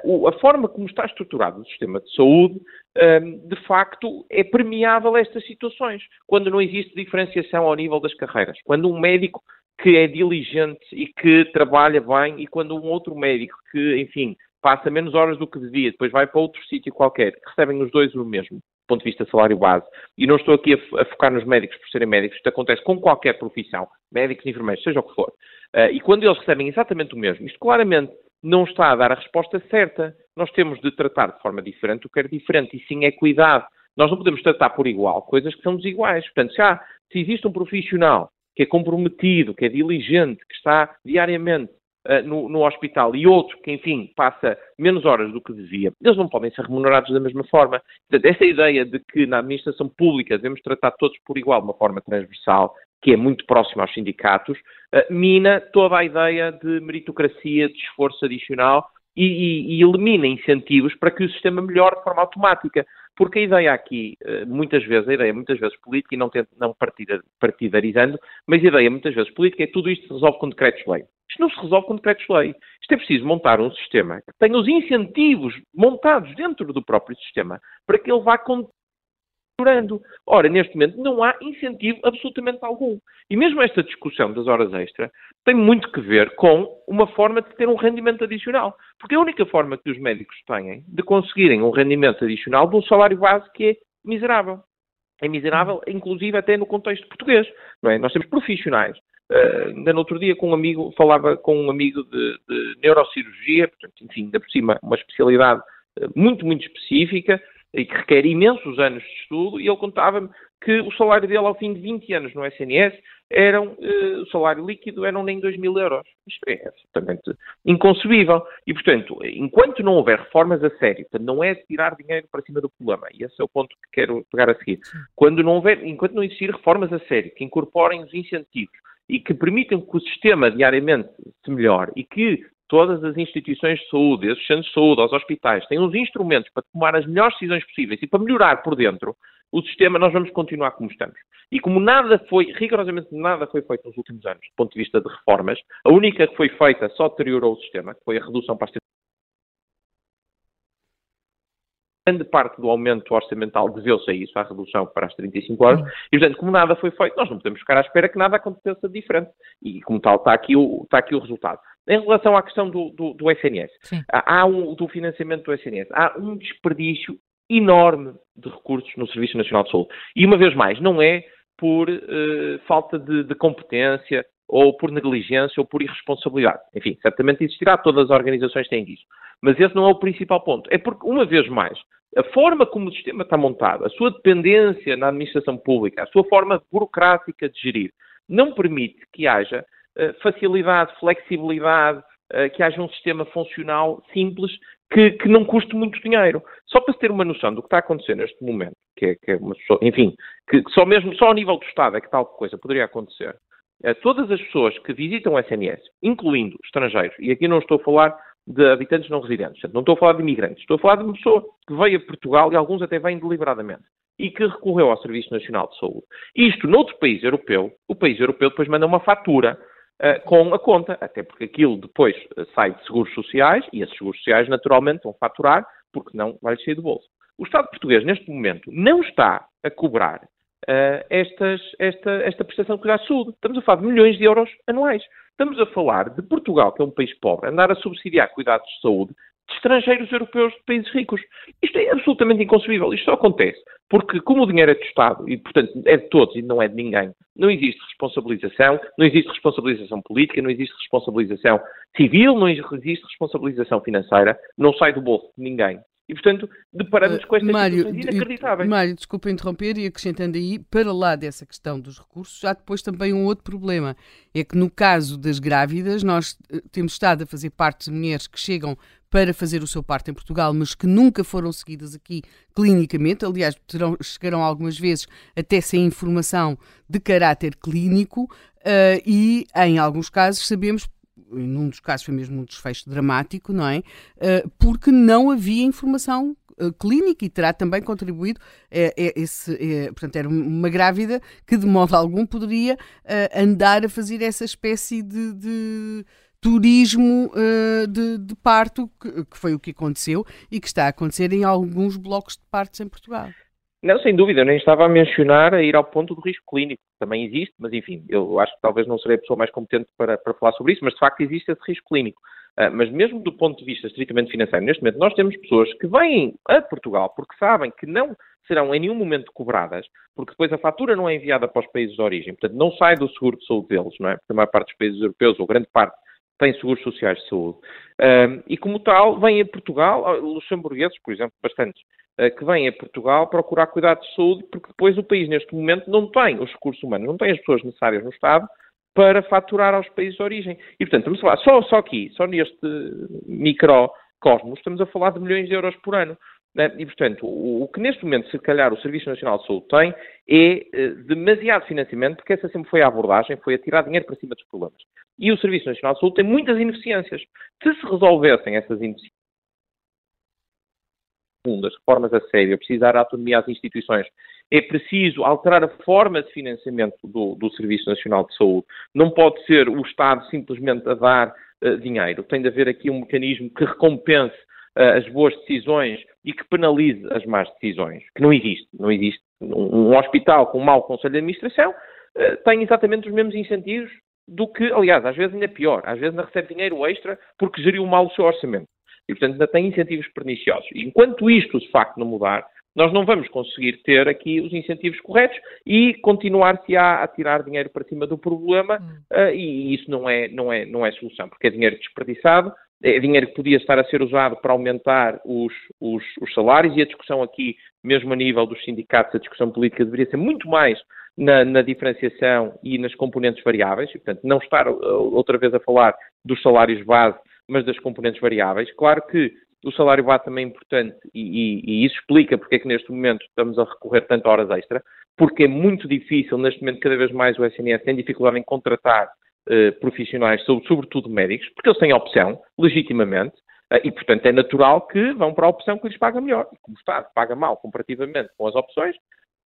uh, a forma como está estruturado o sistema de saúde, uh, de facto, é permeável a estas situações, quando não existe diferenciação ao nível das carreiras. Quando um médico que é diligente e que trabalha bem, e quando um outro médico que, enfim, passa menos horas do que devia, depois vai para outro sítio qualquer, recebem os dois o mesmo, ponto de vista salário base. E não estou aqui a, focar nos médicos por serem médicos, isto acontece com qualquer profissão, médicos, enfermeiros, seja o que for. Uh, e quando eles recebem exatamente o mesmo, isto claramente não está a dar a resposta certa. Nós temos de tratar de forma diferente o que é diferente, e sim é cuidado. Nós não podemos tratar por igual coisas que são desiguais. Portanto, se, há, se existe um profissional que é comprometido, que é diligente, que está diariamente no, no, hospital e outro que, enfim, passa menos horas do que devia, eles não podem ser remunerados da mesma forma. Portanto, essa ideia de que na administração pública devemos tratar todos por igual, de uma forma transversal, que é muito próxima aos sindicatos, uh, mina toda a ideia de meritocracia, de esforço adicional e, e, e elimina incentivos para que o sistema melhore de forma automática. Porque a ideia aqui, eh, muitas vezes, a ideia muitas vezes política, e não, tento, não partidarizando, mas a ideia muitas vezes política é tudo isto se resolve com decretos-lei. Isto não se resolve com decretos-lei. Isto é preciso montar um sistema que tenha os incentivos montados dentro do próprio sistema para que ele vá Ora, neste momento não há incentivo absolutamente algum. E mesmo esta discussão das horas extra tem muito que ver com uma forma de ter um rendimento adicional. Porque a única forma que os médicos têm de conseguirem um rendimento adicional de um salário base que é miserável. É miserável, inclusive até no contexto português. Não é? Nós temos profissionais Uh, ainda no outro dia com um amigo, falava com um amigo de, de neurocirurgia, portanto, enfim, ainda por cima, uma especialidade uh, muito, muito específica e que requer imensos anos de estudo, e ele contava-me que o salário dele ao fim de 20 anos no SNS eram, uh, o salário líquido eram nem 2 mil euros. Isto é absolutamente inconcebível. E, portanto, enquanto não houver reformas a sério, portanto, não é tirar dinheiro para cima do problema, e esse é o ponto que quero pegar a seguir. Quando não houver, enquanto não existir reformas a sério, que incorporem os incentivos, e que permitam que o sistema diariamente se melhore e que todas as instituições de saúde, os centros de saúde, os hospitais, tenham os instrumentos para tomar as melhores decisões possíveis e para melhorar por dentro o sistema, nós vamos continuar como estamos. E como nada foi, rigorosamente nada foi feito nos últimos anos, do ponto de vista de reformas, a única que foi feita só deteriorou o sistema, que foi a redução para as grande parte do aumento orçamental deveu-se a isso, à redução para as 35 horas, e portanto, como nada foi feito, nós não podemos ficar à espera que nada aconteça diferente. E como tal, está aqui o, está aqui o resultado. Em relação à questão do, do, do SNS, há, há um, do financiamento do SNS, há um desperdício enorme de recursos no Serviço Nacional de Saúde. E uma vez mais, não é por uh, falta de, de competência ou por negligência ou por irresponsabilidade. Enfim, certamente existirá, todas as organizações têm isso. Mas esse não é o principal ponto. É porque, uma vez mais, a forma como o sistema está montado, a sua dependência na administração pública, a sua forma burocrática de gerir, não permite que haja uh, facilidade, flexibilidade, uh, que haja um sistema funcional simples que, que, não custe muito dinheiro. Só para se ter uma noção do que está acontecendo neste momento, que é, que é uma enfim, que, só mesmo, só ao nível do Estado é que tal coisa poderia acontecer. Uh, todas as pessoas que visitam o SNS, incluindo estrangeiros, e aqui não estou a falar de habitantes não residentes, não estou a falar de imigrantes, estou a falar de uma pessoa que veio a Portugal e alguns até vêm deliberadamente e que recorreu ao Serviço Nacional de Saúde. Isto, noutro país europeu, o país europeu depois manda uma fatura uh, com a conta, até porque aquilo depois uh, sai de seguros sociais e esses seguros sociais naturalmente vão faturar, porque não vai sair do bolso. O Estado português, neste momento, não está a cobrar uh, estas, esta, esta prestação de cuidados de saúde. Estamos a falar de milhões de euros anuais. Estamos a falar de Portugal, que é um país pobre, andar a subsidiar cuidados de saúde de estrangeiros europeus de países ricos. Isto é absolutamente inconcebível. Isto só acontece porque, como o dinheiro é do Estado e, portanto, é de todos e não é de ninguém, não existe responsabilização, não existe responsabilização política, não existe responsabilização civil, não existe responsabilização financeira, não sai do bolso de ninguém. E, portanto, deparamos uh, com estas Mário, situações inacreditáveis. Mário, desculpa interromper e acrescentando aí, para lá dessa questão dos recursos, há depois também um outro problema. É que no caso das grávidas, nós eh, temos estado a fazer parte de mulheres que chegam para fazer o seu parto em Portugal, mas que nunca foram seguidas aqui clinicamente. Aliás, terão, chegaram algumas vezes até sem informação de caráter clínico uh, e, em alguns casos, sabemos num dos casos foi mesmo um desfecho dramático, não é? Uh, porque não havia informação uh, clínica e terá também contribuído uh, esse, portanto, era uma grávida que de modo algum poderia andar a fazer essa espécie de, de turismo de, de, parto, que, que foi o que aconteceu e que está a acontecer em alguns blocos de partos em Portugal. Não, sem dúvida, eu nem estava a mencionar a ir ao ponto do risco clínico. Também existe, mas enfim, eu acho que talvez não serei a pessoa mais competente para, para falar sobre isso, mas de facto existe esse risco clínico. Uh, mas mesmo do ponto de vista estritamente financeiro, neste momento nós temos pessoas que vêm a Portugal porque sabem que não serão em nenhum momento cobradas, porque depois a fatura não é enviada para os países de origem, portanto não sai do seguro de saúde deles, não é? Porque a maior parte dos países europeus, ou grande parte, tem seguros sociais de saúde. Uh, e como tal, vêm a Portugal, luxemburgueses, por exemplo, bastantes, que vêm a Portugal procurar cuidados de saúde, porque depois o país, neste momento, não tem os recursos humanos, não tem as pessoas necessárias no Estado para faturar aos países de origem. E, portanto, estamos a falar, só, só aqui, só neste microcosmos, estamos a falar de milhões de euros por ano. Né? E, portanto, o, que neste momento, se calhar, o Serviço Nacional de Saúde tem é eh, demasiado financiamento, porque essa sempre foi a abordagem, foi a tirar dinheiro para cima dos problemas. E o Serviço Nacional de Saúde tem muitas ineficiências. Se se resolvessem essas ineficiências, as reformas a sério, é precisar de autonomia às instituições, é preciso alterar a forma de financiamento do, do, Serviço Nacional de Saúde. Não pode ser o Estado simplesmente a dar uh, dinheiro. Tem de haver aqui um mecanismo que recompense uh, as boas decisões e que penalize as más decisões, que não existe. Não existe. Um, um hospital com um mau conselho de administração uh, tem exatamente os mesmos incentivos do que, aliás, às vezes ainda pior, às vezes ainda recebe dinheiro extra porque geriu mal o seu orçamento. E, portanto, ainda tem incentivos perniciosos. E enquanto isto, de facto, não mudar, nós não vamos conseguir ter aqui os incentivos corretos e continuar-se a, a, tirar dinheiro para cima do problema uh, e isso não é, não, é, não é solução, porque é dinheiro desperdiçado, é dinheiro que podia estar a ser usado para aumentar os, os, os salários e a discussão aqui, mesmo a nível dos sindicatos, a discussão política deveria ser muito mais na, na, diferenciação e nas componentes variáveis, e, portanto, não estar uh, outra vez a falar dos salários base, mas das componentes variáveis. Claro que o salário base também é importante e, e, e, isso explica porque é que neste momento estamos a recorrer tanto a horas extra, porque é muito difícil, neste momento cada vez mais o SNS tem dificuldade em contratar uh, profissionais, sobretudo médicos, porque eles têm opção, legitimamente, uh, e portanto é natural que vão para a opção que lhes paga melhor. Como Estado paga mal comparativamente com as opções,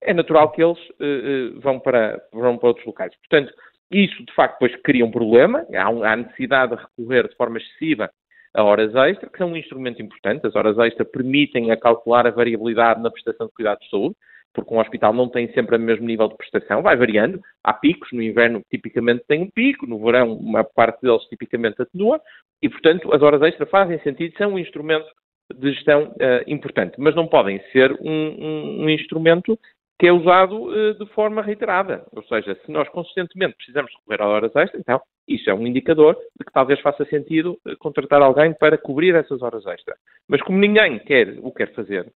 é natural que eles uh, vão, para, vão para outros locais. Portanto, isso de facto depois cria um problema, há, um, há necessidade de recorrer de forma excessiva a horas extra, que são um instrumento importante. As horas extra permitem a calcular a variabilidade na prestação de cuidados de saúde, porque um hospital não tem sempre o mesmo nível de prestação, vai variando. Há picos, no inverno tipicamente tem um pico, no verão uma parte deles tipicamente atenua, e portanto as horas extra fazem sentido, são um instrumento de gestão uh, importante, mas não podem ser um, um, um instrumento que é usado uh, de forma reiterada. Ou seja, se nós consistentemente precisamos recorrer a horas extras, então isso é um indicador de que talvez faça sentido uh, contratar alguém para cobrir essas horas extras. Mas como ninguém quer o quer fazer,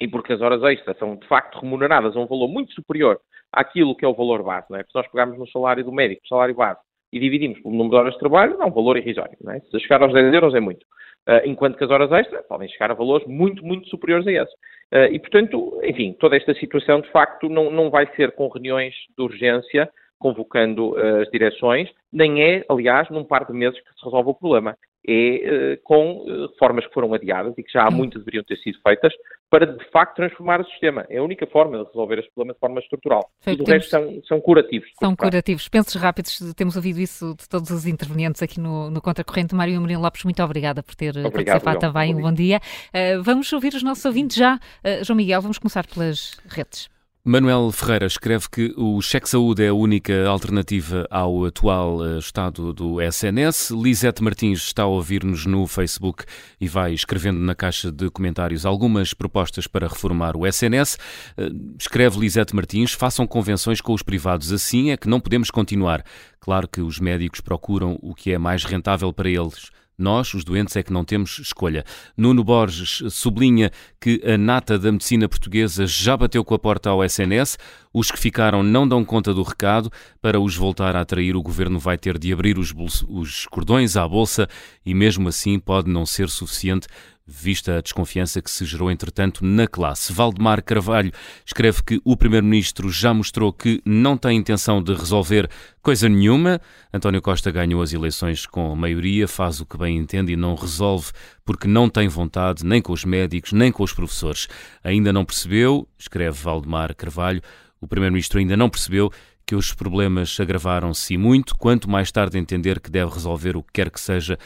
e porque as horas extras são de facto remuneradas a um valor muito superior àquilo que é o valor base, não é? Se nós pegarmos no salário do médico, o salário base, e dividimos pelo número de horas de trabalho, dá um valor irrisório, não é? Se chegar aos 10 euros é muito. Uh, enquanto que as horas extras podem chegar a valores muito, muito superiores a esses. Uh, e, portanto, enfim, toda esta situação, de facto, não, não vai ser com reuniões de urgência, convocando uh, as direções, nem é, aliás, num par de meses que se resolve o problema é uh, com uh, reformas que foram adiadas e que já há muito deveriam ter sido feitas para, de facto, transformar o sistema. É a única forma de resolver este problema de forma estrutural. Sei, o resto são, são curativos. São curativos. Pensos rápidos, temos ouvido isso de todos os intervenientes aqui no, no Contracorrente. Mário Amorim Lopes, muito obrigada por ter Obrigado, participado também. Um bom dia. Uh, vamos ouvir os nossos ouvintes já. João Miguel, vamos começar pelas redes. Manuel Ferreira escreve que o cheque saúde é a única alternativa ao atual eh, estado do SNS. Lisete Martins está a ouvir-nos no Facebook e vai escrevendo na caixa de comentários algumas propostas para reformar o SNS. Eh, escreve Lisete Martins: façam convenções com os privados, assim é que não podemos continuar. Claro que os médicos procuram o que é mais rentável para eles. Nós, os doentes, é que não temos escolha. Nuno Borges sublinha que a nata da medicina portuguesa já bateu com a porta ao SNS. Os que ficaram não dão conta do recado. Para os voltar a atrair, o governo vai ter de abrir os, os cordões à bolsa e, mesmo assim, pode não ser suficiente vista a desconfiança que se gerou, entretanto, na classe. Valdemar Carvalho escreve que o Primeiro-Ministro já mostrou que não tem intenção de resolver coisa nenhuma. António Costa ganhou as eleições com maioria, faz o que bem entende e não resolve porque não tem vontade, nem com os médicos, nem com os professores. Ainda não percebeu, escreve Valdemar Carvalho, o Primeiro-Ministro ainda não percebeu que os problemas agravaram-se muito. Quanto mais tarde entender que deve resolver o que quer que seja,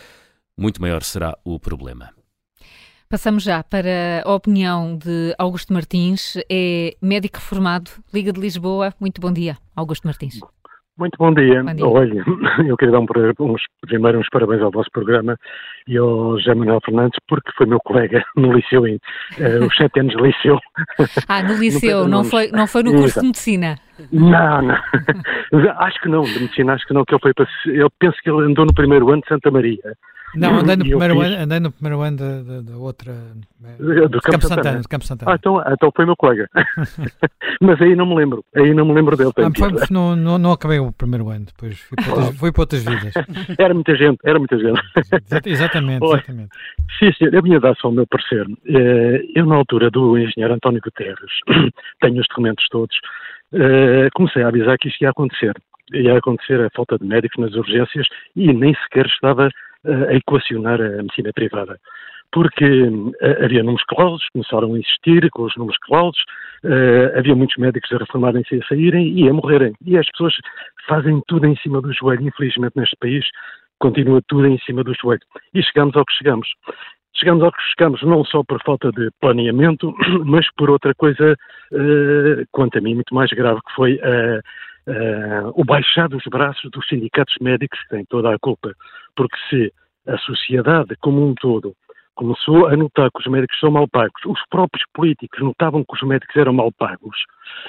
muito maior será o problema. Passamos já para a opinião de Augusto Martins, é médico formado, Liga de Lisboa. Muito bom dia, Augusto Martins. Muito bom dia. bom dia. Olha, eu queria dar um, uns, primeiro uns parabéns ao vosso programa e ao José Manuel Fernandes, porque foi meu colega no liceu, em, uh, os sete anos de liceu. Ah, no liceu, não, foi, não foi no curso Exato. de medicina? Não, não. acho que não, de medicina, acho que não, que ele foi para. Eu penso que ele andou no primeiro ano de Santa Maria. Não, andei no, primeiro fiz... ano, andei no primeiro ano da, outra. Do, do Campo, Santana. Santana. Campo Santana. Ah, então, então foi meu colega. Mas aí não me lembro. Aí não me lembro dele. Ah, foi, não, não, não, acabei o primeiro ano, depois fui para outras, fui para outras vidas. Era muita gente, era muita gente. exatamente, exatamente. Sim, sim, eu vinha dar só o meu parecer. Eh, eu, na altura do engenheiro António Guterres, tenho os documentos todos, eh, comecei a avisar que isto ia acontecer. Ia acontecer a falta de médicos nas urgências e nem sequer estava a equacionar a medicina privada. Porque uh, havia números clausos, começaram a existir com os números clausos, uh, havia muitos médicos a reformarem-se e a saírem e a morrerem. E as pessoas fazem tudo em cima do joelho. Infelizmente, neste país, continua tudo em cima do joelho. E chegamos ao que chegamos. Chegamos ao que chegamos não só por falta de planeamento, mas por outra coisa, uh, quanto a mim, muito mais grave, que foi uh, uh, o baixar dos braços dos sindicatos médicos, que têm toda a culpa. Porque se a sociedade como um todo começou a notar que os médicos são mal pagos, os próprios políticos notavam que os médicos eram mal pagos,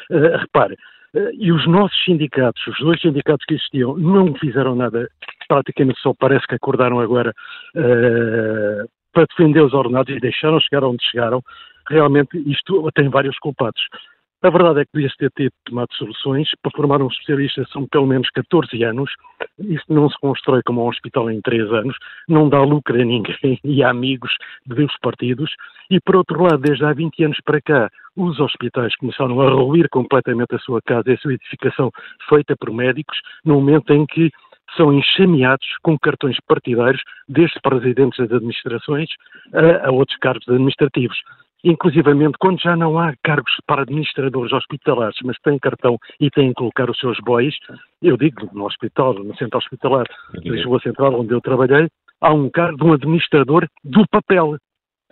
uh, repare, uh, e os nossos sindicatos, os dois sindicatos que existiam, não fizeram nada, praticamente só parece que acordaram agora uh, para defender os ordenados e deixaram chegar onde chegaram, realmente isto tem vários culpados. A verdade é que devia-se ter, ter tomado soluções. Para formar um especialista são pelo menos 14 anos. Isso não se constrói como um hospital em 3 anos. Não dá lucro a ninguém e a amigos de os partidos. E, por outro lado, desde há 20 anos para cá, os hospitais começaram a ruir completamente a sua casa e a sua edificação feita por médicos, no momento em que são enxameados com cartões partidários, desde presidentes das administrações a, a outros cargos administrativos inclusivamente quando já não há cargos para administradores hospitalares, mas têm cartão e têm que colocar os seus bois, eu digo no hospital, no centro hospitalar de Lisboa Central, onde eu trabalhei, há um cargo de um administrador do papel.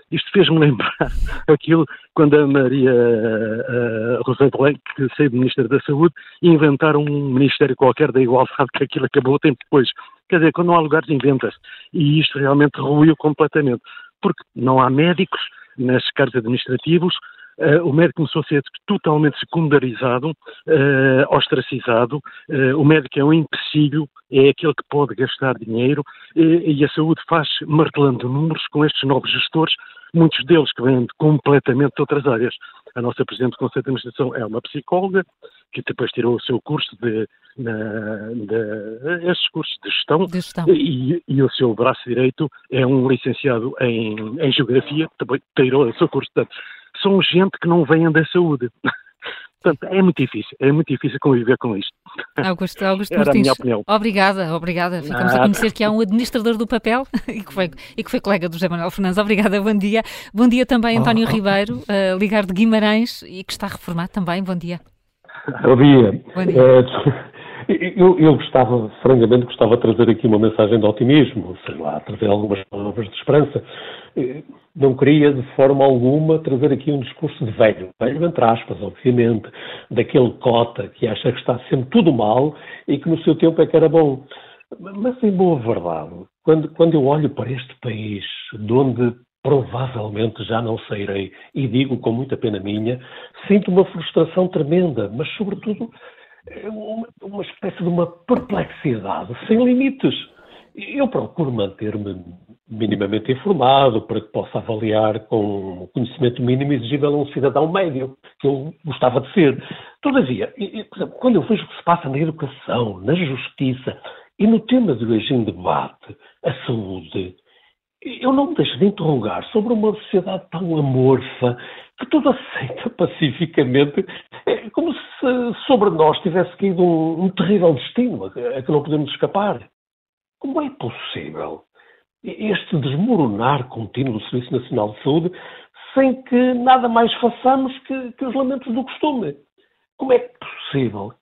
Isto fez-me lembrar aquilo quando a Maria uh, Rosa Belém, que saiu Ministra da Saúde, inventaram um Ministério qualquer da Igualdade, que aquilo acabou tempo depois. Quer dizer, quando não há lugares, inventa-se. E isto realmente ruiu completamente. Porque não há médicos, nas cargos administrativos, Uh, o médico começou a ser totalmente secundarizado, uh, ostracizado. Uh, o médico é um empecilho, é aquele que pode gastar dinheiro. E a saúde faz martelando números com estes novos gestores, muitos deles que vêm completamente de outras áreas. A nossa Presidente do Conselho de Administração é uma psicóloga, que depois tirou o seu curso de, na, de estes cursos de gestão, de gestão. E, e, o seu braço direito é um licenciado em, em Geografia, também tirou o seu curso. Portanto, são gente que não vêm da saúde. Portanto, é muito difícil, é muito difícil conviver com isto. Augusto, Augusto Era Martins, a minha opinião. obrigada, obrigada. Ficamos Nada. a conhecer que há um administrador do papel e que foi, e que foi colega do José Manuel Fernandes. Obrigada, bom dia. Bom dia também, António oh, oh. Ribeiro, uh, ligar de Guimarães e que está reformado também. Bom dia. Bom dia. Bom dia. Uh, eu, eu, gostava, francamente, gostava de trazer aqui uma mensagem de otimismo, sei lá, trazer algumas palavras de esperança. Eh, não queria, de forma alguma, trazer aqui um discurso de velho, velho entre aspas, obviamente, daquele cota que acha que está sempre tudo mal e que no seu tempo é que era bom. Mas, em boa verdade, quando, quando eu olho para este país, de onde provavelmente já não sairei, e digo com muita pena minha, sinto uma frustração tremenda, mas, sobretudo, é uma, uma espécie de uma perplexidade sem limites. Eu procuro manter-me minimamente informado para que possa avaliar com o conhecimento mínimo exigível a um cidadão médio, que eu gostava de ser. Todavia, quando eu vejo o que se passa na educação, na justiça e no tema de hoje em debate, a saúde, eu não me deixo de interrogar sobre uma sociedade tão amorfa que tudo aceita pacificamente, é como se sobre nós tivesse caído um, um terrível destino a, a que não podemos escapar. Como é possível este desmoronar contínuo do Serviço Nacional de Saúde sem que nada mais façamos que, que os lamentos do costume? Como é possível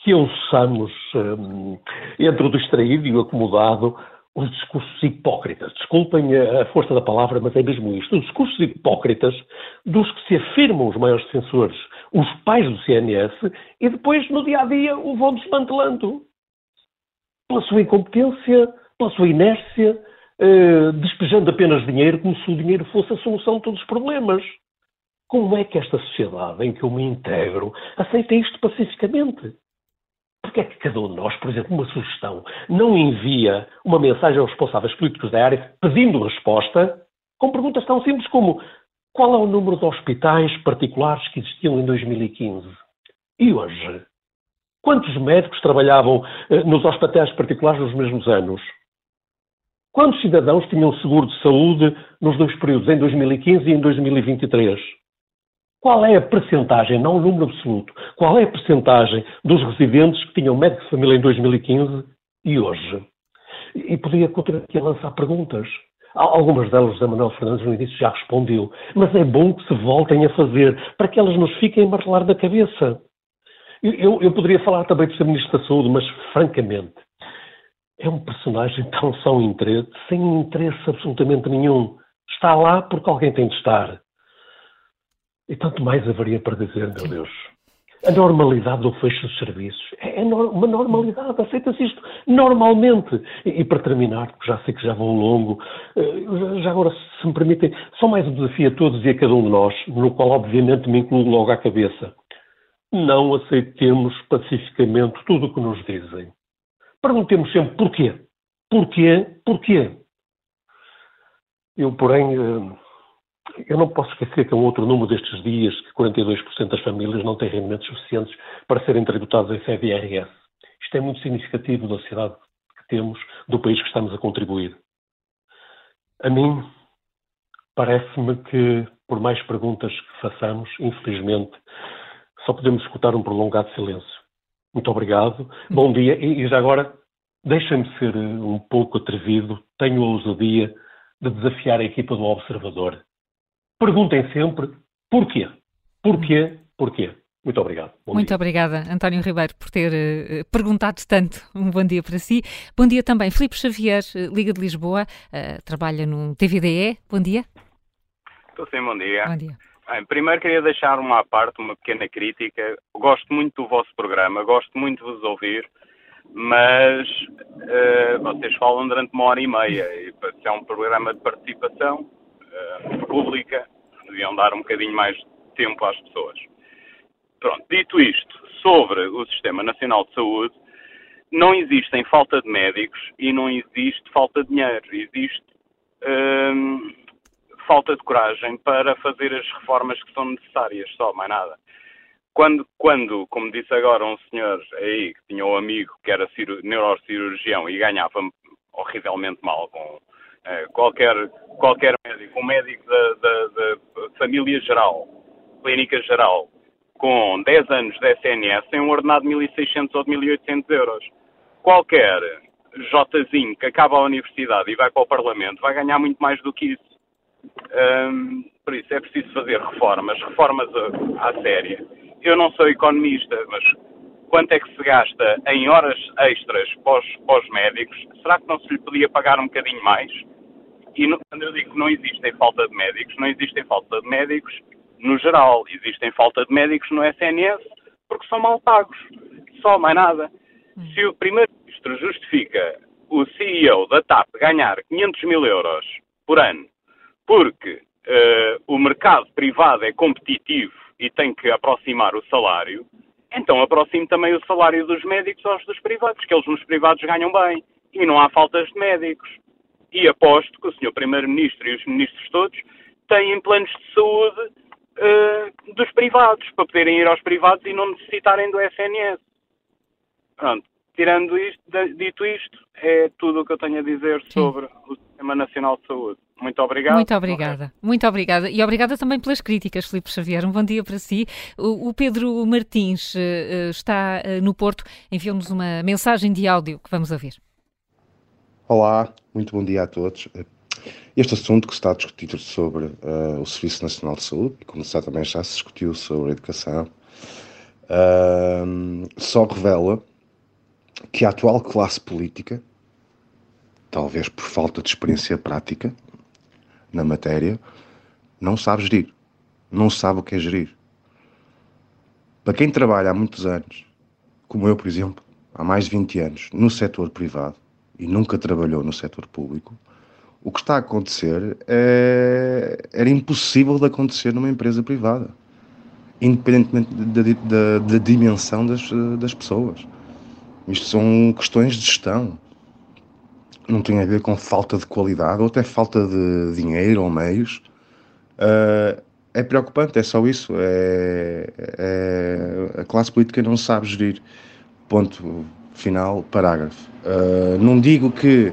que ouçamos, hum, entre o distraído e o acomodado, os discursos hipócritas. Desculpem a força da palavra, mas é mesmo isto. Os discursos hipócritas dos que se afirmam os maiores defensores, os pais do CNS, e depois, no dia a dia, o vão desmantelando. Pela sua incompetência, pela sua inércia, eh, despejando apenas dinheiro como se o dinheiro fosse a solução de todos os problemas. Como é que esta sociedade em que eu me integro aceita isto pacificamente? Porque é que cada um de nós, por exemplo, uma sugestão, não envia uma mensagem aos responsáveis políticos da área pedindo resposta com perguntas tão simples como qual é o número de hospitais particulares que existiam em 2015? E hoje? Quantos médicos trabalhavam eh, nos hospitais particulares nos mesmos anos? Quantos cidadãos tinham seguro de saúde nos dois períodos, em 2015 e em 2023? Qual é a percentagem, não o número absoluto, qual é a percentagem dos residentes que tinham médico de família em 2015 e hoje? E podia continuar aqui a lançar perguntas. Algumas delas José Manuel Fernandes no início já respondeu, mas é bom que se voltem a fazer para que elas nos fiquem a martelar da cabeça. Eu, eu, poderia falar também de ser Ministro da Saúde, mas francamente, é um personagem tão sem interesse, sem interesse absolutamente nenhum. Está lá porque alguém tem de estar. E tanto mais haveria para dizer, meu Deus. A normalidade do fecho dos serviços é uma normalidade, aceita-se isto normalmente. E, e, para terminar, porque já sei que já vou longo, eh, já agora, se me permitem, só mais um desafio a todos e a cada um de nós, no qual obviamente me incluo logo à cabeça. Não aceitemos pacificamente tudo o que nos dizem. Perguntemos sempre porquê. Porquê? Porquê? Eu, porém, eh, eu não posso esquecer que é um outro número destes dias que 42% das famílias não têm rendimentos suficientes para serem tributados em CBRS. Isto é muito significativo da sociedade que temos, do país que estamos a contribuir. A mim, parece-me que, por mais perguntas que façamos, infelizmente, só podemos escutar um prolongado silêncio. Muito obrigado, bom dia e, já agora, deixem-me ser eh, um pouco atrevido, tenho a ousadia de desafiar a equipa do Observador Perguntem sempre porquê. Porquê? Porquê? Muito obrigado. Bom Muito dia. obrigada, António Ribeiro, por ter uh, perguntado tanto. Um bom dia para si. Bom dia também, Filipe Xavier, eh, Liga de Lisboa, uh, trabalha no TVDE. Bom dia. Estou sim, bom dia. Bom dia. Bem, primeiro queria deixar uma parte, uma pequena crítica. Gosto muito do vosso programa, gosto muito de vos ouvir, mas uh, vocês falam durante uma hora e meia. E se é um programa de participação, uh, pública, deviam dar um bocadinho mais de tempo às pessoas. Pronto, dito isto, sobre o Sistema Nacional de Saúde, não existem falta de médicos e não existe falta de dinheiro. Existe hum, falta de coragem para fazer as reformas que são necessárias, só, mais nada. Quando, quando, como disse agora um senhor aí que tinha um amigo que era neurocirurgião e ganhava horrivelmente mal com uh, qualquer, qualquer médico, um médico da, da, da família geral, clínica geral com 10 anos de SNS tem um ordenado de 1.600 ou de 1.800 euros. Qualquer Jzinho que acaba a universidade e vai para o Parlamento vai ganhar muito mais do que isso. Um, por isso é preciso fazer reformas, reformas à, à séria. Eu não sou economista, mas quanto é que se gasta em horas extras para os médicos? Será que não se lhe podia pagar um bocadinho mais? E no, quando eu digo que não existem falta de médicos, não existem falta de médicos no geral. Existem falta de médicos no SNS porque são mal pagos. Só, mais nada. Hum. Se o Primeiro-Ministro justifica o CEO da TAP ganhar 500 mil euros por ano porque uh, o mercado privado é competitivo e tem que aproximar o salário, então aproxime também o salário dos médicos aos dos privados, que eles nos privados ganham bem e não há faltas de médicos. E aposto que o Sr. Primeiro-Ministro e os ministros todos têm planos de saúde uh, dos privados, para poderem ir aos privados e não necessitarem do SNS. Pronto. Tirando isto, dito isto, é tudo o que eu tenho a dizer Sim. sobre o Sistema Nacional de Saúde. Muito obrigado. Muito obrigada. Okay. Muito obrigada. E obrigada também pelas críticas, Filipe Xavier. Um bom dia para si. O, o Pedro Martins uh, está uh, no Porto. Enviou-nos uma mensagem de áudio que vamos ouvir. Olá, muito bom dia a todos. Este assunto que se está a discutir sobre uh, o Serviço Nacional de Saúde, e como também já se discutiu sobre a educação, só revela que a atual classe política, talvez por falta de experiência prática, na matéria, não sabe gerir. Não sabe o que é gerir. Para quem trabalha há muitos anos, como eu, por exemplo, há mais de 20 anos, no setor privado e nunca trabalhou no setor público, o que está a acontecer é... era impossível de acontecer numa empresa privada, independentemente da, da, da dimensão das, das pessoas. Isto são questões de gestão não tem a ver com falta de qualidade ou até falta de dinheiro ou meios. Uh, é preocupante, é só isso. É, é, a classe política não sabe gerir. Ponto final, parágrafo. Uh, não digo que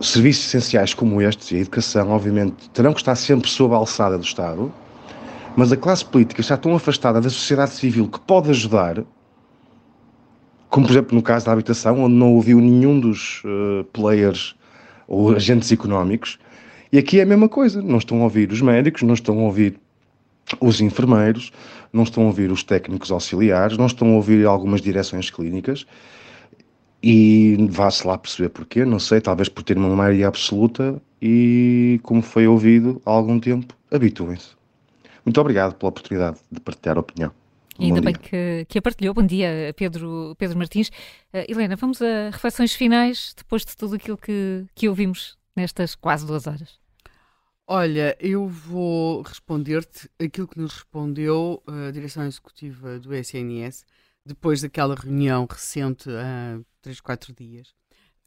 serviços essenciais como estes e a educação, obviamente, terão que estar sempre sob a alçada do Estado, mas a classe política está tão afastada da sociedade civil que pode ajudar como por exemplo no caso da habitação, onde não ouviu nenhum dos uh, players ou agentes económicos, e aqui é a mesma coisa, não estão a ouvir os médicos, não estão a ouvir os enfermeiros, não estão a ouvir os técnicos auxiliares, não estão a ouvir algumas direções clínicas, e vá-se lá perceber porquê, não sei, talvez por ter uma maioria absoluta e, como foi ouvido há algum tempo, habituem-se. Muito obrigado pela oportunidade de partilhar a opinião. Ainda bem que, que a partilhou. Bom dia, Pedro, Pedro Martins. Uh, Helena, vamos a reflexões finais depois de tudo aquilo que, que ouvimos nestas quase duas horas. Olha, eu vou responder-te aquilo que nos respondeu a direção executiva do SNS depois daquela reunião recente há três, quatro dias,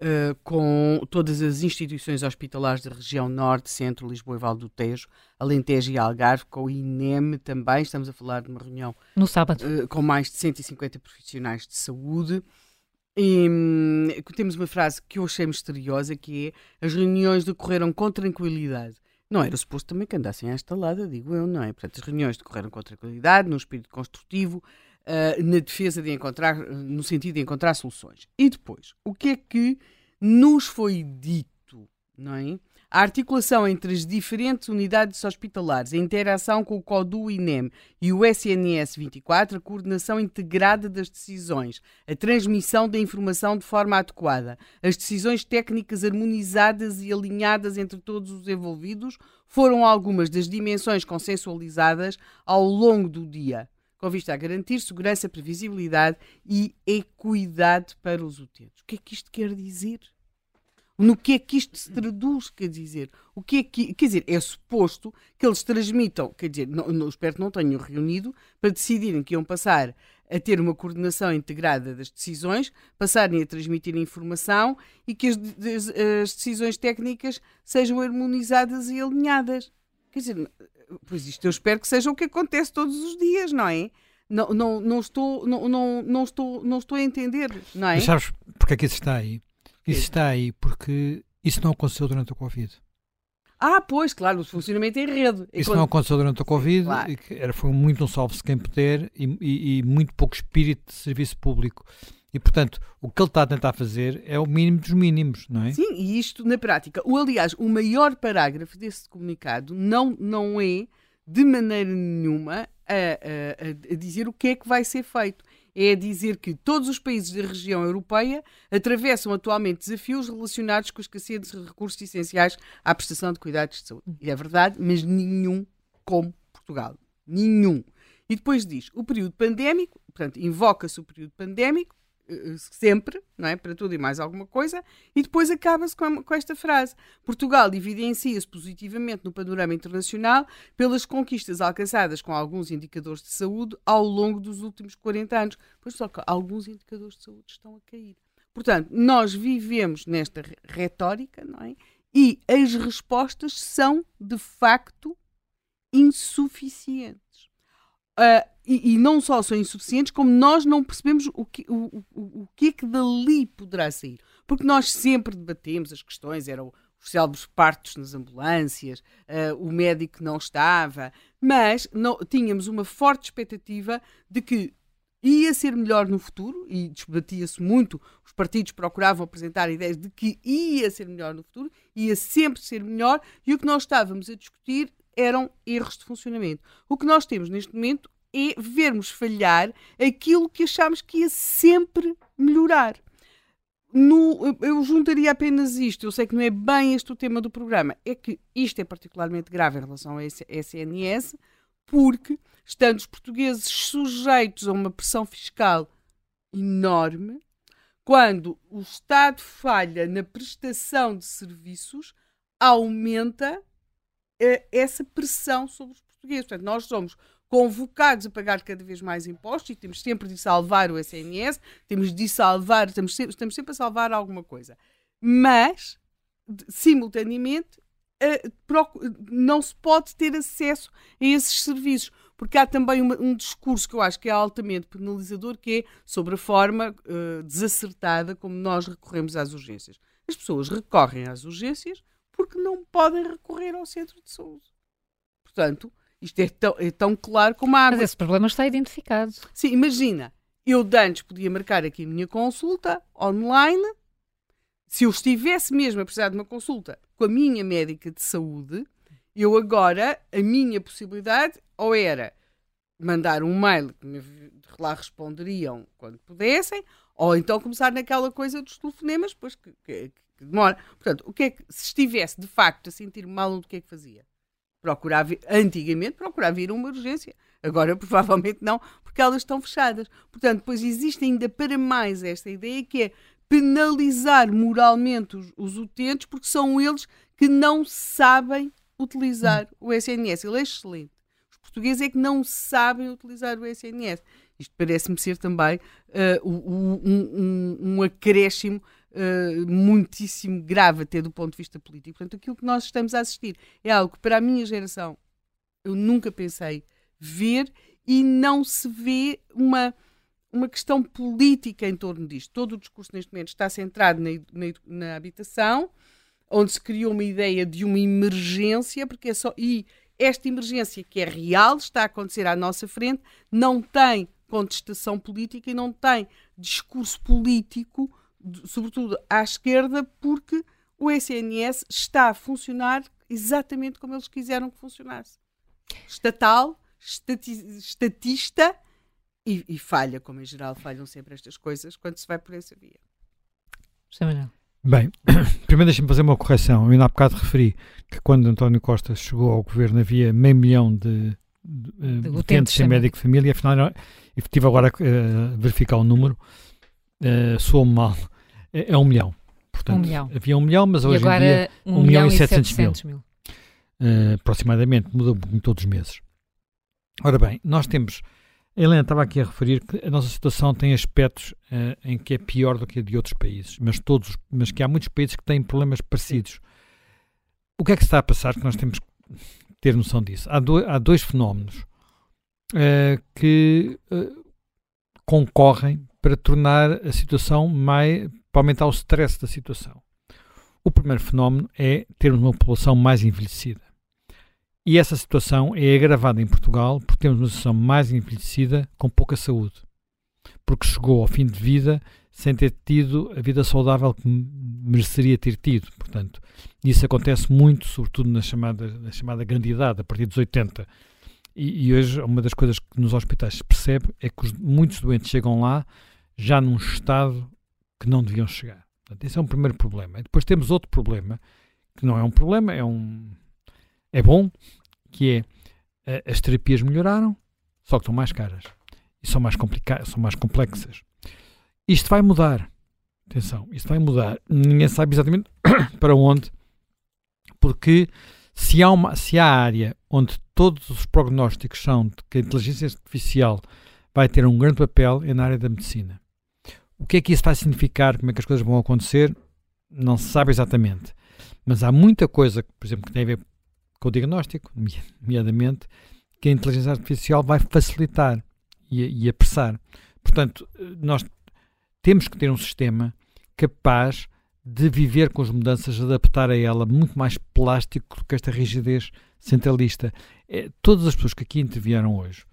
uh, com todas as instituições hospitalares da região Norte, Centro, Lisboa e Vale do Tejo, Alentejo e Algarve, com o INEM também. Estamos a falar de uma reunião no sábado uh, com mais de 150 profissionais de saúde. E hum, temos uma frase que eu achei misteriosa que é as reuniões decorreram com tranquilidade. Não era suposto também que andassem a esta lada, digo eu, não é? Portanto, as reuniões decorreram com tranquilidade, num espírito construtivo, uh, na defesa de encontrar, no sentido de encontrar soluções. E depois, o que é que nos foi dito, não é? A articulação entre as diferentes unidades hospitalares, a interação com o CODU INEM e o SNS 24, a coordenação integrada das decisões, a transmissão da informação de forma adequada, as decisões técnicas harmonizadas e alinhadas entre todos os envolvidos foram algumas das dimensões consensualizadas ao longo do dia com vista a garantir segurança, previsibilidade e equidade para os utentes. O que é que isto quer dizer? No que é que isto se traduz, quer dizer? O que é que, quer dizer, é suposto que eles transmitam, quer dizer, não, não, espero que não tenham reunido para decidirem que iam passar a ter uma coordenação integrada das decisões, passarem a transmitir informação e que as, as, as decisões técnicas sejam harmonizadas e alinhadas. Quer dizer, Pois isto eu espero que seja o que acontece todos os dias, não é? Não, não, não, estou, não, não, não, estou, não estou a entender, não é? Mas sabes porque é que isso está aí? Isso está aí porque isso não aconteceu durante o Covid. Ah, pois, claro, o funcionamento em rede. Isso quando... não aconteceu durante a Covid, claro. era, foi muito um salve-se quem puder e, e, e, muito pouco espírito de serviço público. E, portanto, o que ele está a tentar fazer é o mínimo dos mínimos, não é? Sim, e isto na prática. O, aliás, o maior parágrafo desse comunicado não, não é, de maneira nenhuma, a, a, a dizer o que é que vai ser feito é dizer que todos os países da região europeia atravessam atualmente desafios relacionados com a escassez de recursos essenciais à prestação de cuidados de saúde. E é verdade, mas nenhum como Portugal. Nenhum. E depois diz, o período pandémico, portanto, invoca-se o período pandémico, sempre, não é? Para tudo e mais alguma coisa, e depois acaba-se com, com, esta frase. Portugal evidencia-se positivamente no panorama internacional pelas conquistas alcançadas com alguns indicadores de saúde ao longo dos últimos 40 anos. Pois só que alguns indicadores de saúde estão a cair. Portanto, nós vivemos nesta retórica, não é? E as respostas são, de facto, insuficientes. Uh, e, e, não só são insuficientes, como nós não percebemos o que, o, o, o que é que dali poderá sair. Porque nós sempre debatemos as questões, eram os célebres partos nas ambulâncias, uh, o médico não estava, mas não, tínhamos uma forte expectativa de que ia ser melhor no futuro, e debatia-se muito, os partidos procuravam apresentar ideias de que ia ser melhor no futuro, ia sempre ser melhor, e o que nós estávamos a discutir eram erros de funcionamento. O que nós temos neste momento é vermos falhar aquilo que achámos que ia sempre melhorar. No, eu juntaria apenas isto, eu sei que não é bem este o tema do programa, é que isto é particularmente grave em relação a SNS, porque estando os portugueses sujeitos a uma pressão fiscal enorme, quando o Estado falha na prestação de serviços, aumenta essa pressão sobre os portugueses. Portanto, nós somos convocados a pagar cada vez mais impostos e temos sempre de salvar o SNS, temos de salvar, estamos sempre, estamos sempre a salvar alguma coisa. Mas, simultaneamente, não se pode ter acesso a esses serviços, porque há também uma, um discurso que eu acho que é altamente penalizador, que é sobre a forma uh, desacertada como nós recorremos às urgências. As pessoas recorrem às urgências porque não podem recorrer ao centro de saúde. Portanto, isto é tão, é tão claro como a água. Mas esse problema está identificado. Sim, imagina, eu de antes podia marcar aqui a minha consulta online. Se eu estivesse mesmo a precisar de uma consulta com a minha médica de saúde, eu agora, a minha possibilidade, ou era mandar um mail que me, lá responderiam quando pudessem, ou então começar naquela coisa dos telefonemas, pois que, que, que demora. Portanto, o que é que, se estivesse de facto a sentir mal, o que é que fazia? procurar vir, antigamente procurar vir uma urgência. Agora provavelmente não, porque elas estão fechadas. Portanto, pois existe ainda para mais esta ideia que é penalizar moralmente os, os utentes porque são eles que não sabem utilizar o SNS. Ele é excelente. Os portugueses é que não sabem utilizar o SNS. Isto parece-me ser também uh, um, um, um acréscimo uh, muitíssimo grave até do ponto de vista político. Portanto, aquilo que nós estamos a assistir é algo que para a minha geração eu nunca pensei ver e não se vê uma, uma questão política em torno disto. Todo o discurso neste momento está centrado na, na, na habitação, onde se criou uma ideia de uma emergência, porque é só. E esta emergência que é real, está a acontecer à nossa frente, não tem contestação política e não tem discurso político sobretudo à esquerda, porque o SNS está a funcionar exatamente como eles quiseram que funcionasse. Estatal, estati estatista e, e, falha, como em geral falham sempre estas coisas quando se vai por essa via. Bem, primeiro deixem-me fazer uma correção. Eu ainda há bocado referi que quando António Costa chegou ao governo havia meio milhão de, de, de utentes sem médico de família, afinal, e estive agora a uh, verificar o número, uh, soou mal. É, é, um milhão. Portanto, um milhão. havia um milhão, mas hoje em dia um, um milhão e setecentos mil. mil. Uh, aproximadamente, muda em todos os meses. Ora bem, nós temos. A Helena estava aqui a referir que a nossa situação tem aspectos uh, em que é pior do que a de outros países, mas, todos, mas que há muitos países que têm problemas parecidos. O que é que está a passar que nós temos que ter noção disso? Há, do, há dois fenómenos uh, que concorrem para tornar a situação mais, para aumentar o stress da situação. O primeiro fenómeno é termos uma população mais envelhecida. E essa situação é agravada em Portugal porque temos uma situação mais envelhecida com pouca saúde. Porque chegou ao fim de vida sem ter tido a vida saudável que mereceria ter tido. Portanto, isso acontece muito, sobretudo na chamada, na chamada grande idade, a partir dos 80. E, e hoje, uma das coisas que nos hospitais se percebe é que os, muitos doentes chegam lá já num estado que não deviam chegar. Portanto, esse é um primeiro problema. E depois temos outro problema, que não é um problema, é um. É bom, que é as terapias melhoraram, só que estão mais caras. E são mais complicadas, são mais complexas. Isto vai mudar. Atenção, isto vai mudar. Ninguém sabe exatamente para onde, porque se há, uma, se há área onde todos os prognósticos são de que a inteligência artificial vai ter um grande papel é na área da medicina. O que é que isso vai significar? Como é que as coisas vão acontecer? Não se sabe exatamente. Mas há muita coisa, por exemplo, que tem a ver com o diagnóstico, nomeadamente, que a inteligência artificial vai facilitar e, e apressar. Portanto, nós temos que ter um sistema capaz de viver com as mudanças, adaptar a ela, muito mais plástico do que esta rigidez centralista. É, todas as pessoas que aqui intervieram hoje,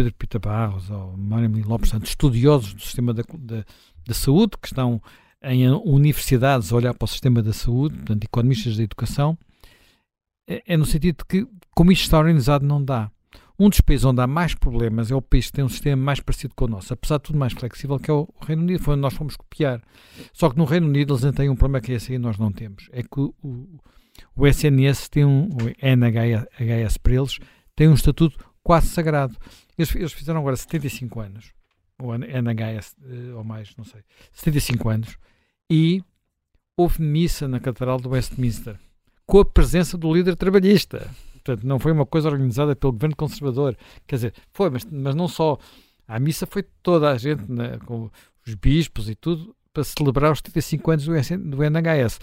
Pedro Pita Barros ou Mário Lopes Santos, estudiosos do sistema da, da, da, saúde, que estão em universidades a olhar para o sistema da saúde, portanto, economistas da educação, é, é no sentido de que, como isto está organizado, não dá. Um dos países onde há mais problemas é o país que tem um sistema mais parecido com o nosso, apesar de tudo mais flexível, que é o Reino Unido, foi onde nós fomos copiar. Só que no Reino Unido eles têm um problema que esse aí nós não temos. É que o, o SNS tem um, o NHS para eles, tem um estatuto quase sagrado. Eles, eles fizeram agora 75 anos, ou NHS, eh, ou mais, não sei, 75 anos, e houve missa na Catedral do Westminster, com a presença do líder trabalhista. Portanto, não foi uma coisa organizada pelo governo conservador. Quer dizer, foi, mas, mas não só. A missa foi toda a gente, né, com os bispos e tudo, para celebrar os 75 anos do NHS.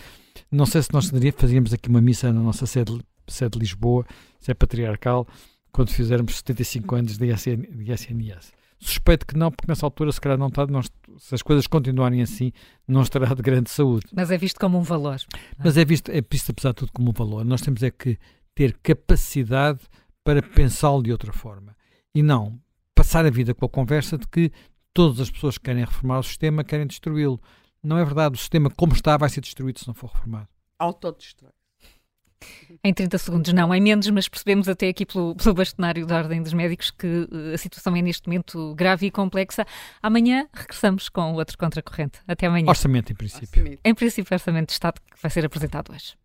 Não sei se nós fazíamos aqui uma missa na nossa sede, sede de Lisboa, se é patriarcal, quando fizermos 75 anos de, SN, de SNS. Suspeito que não, porque nessa altura, se calhar, não está, não, se as coisas continuarem assim, não estará de grande saúde. Mas é visto como um valor. Mas é visto, é visto, apesar de tudo, como um valor. Nós temos é que ter capacidade para pensá-lo de outra forma. E não passar a vida com a conversa de que todas as pessoas que querem reformar o sistema querem destruí-lo. Não é verdade. O sistema, como está, vai ser destruído se não for reformado. Autodestrói. Em 30 segundos, não, em menos, mas percebemos até aqui pelo, pelo bastonário da Ordem dos Médicos que uh, a situação é neste momento grave e complexa. Amanhã regressamos com outro contracorrente. Até amanhã. Orçamento, em princípio. Orçamento. Em princípio, orçamento de Estado que vai ser apresentado hoje.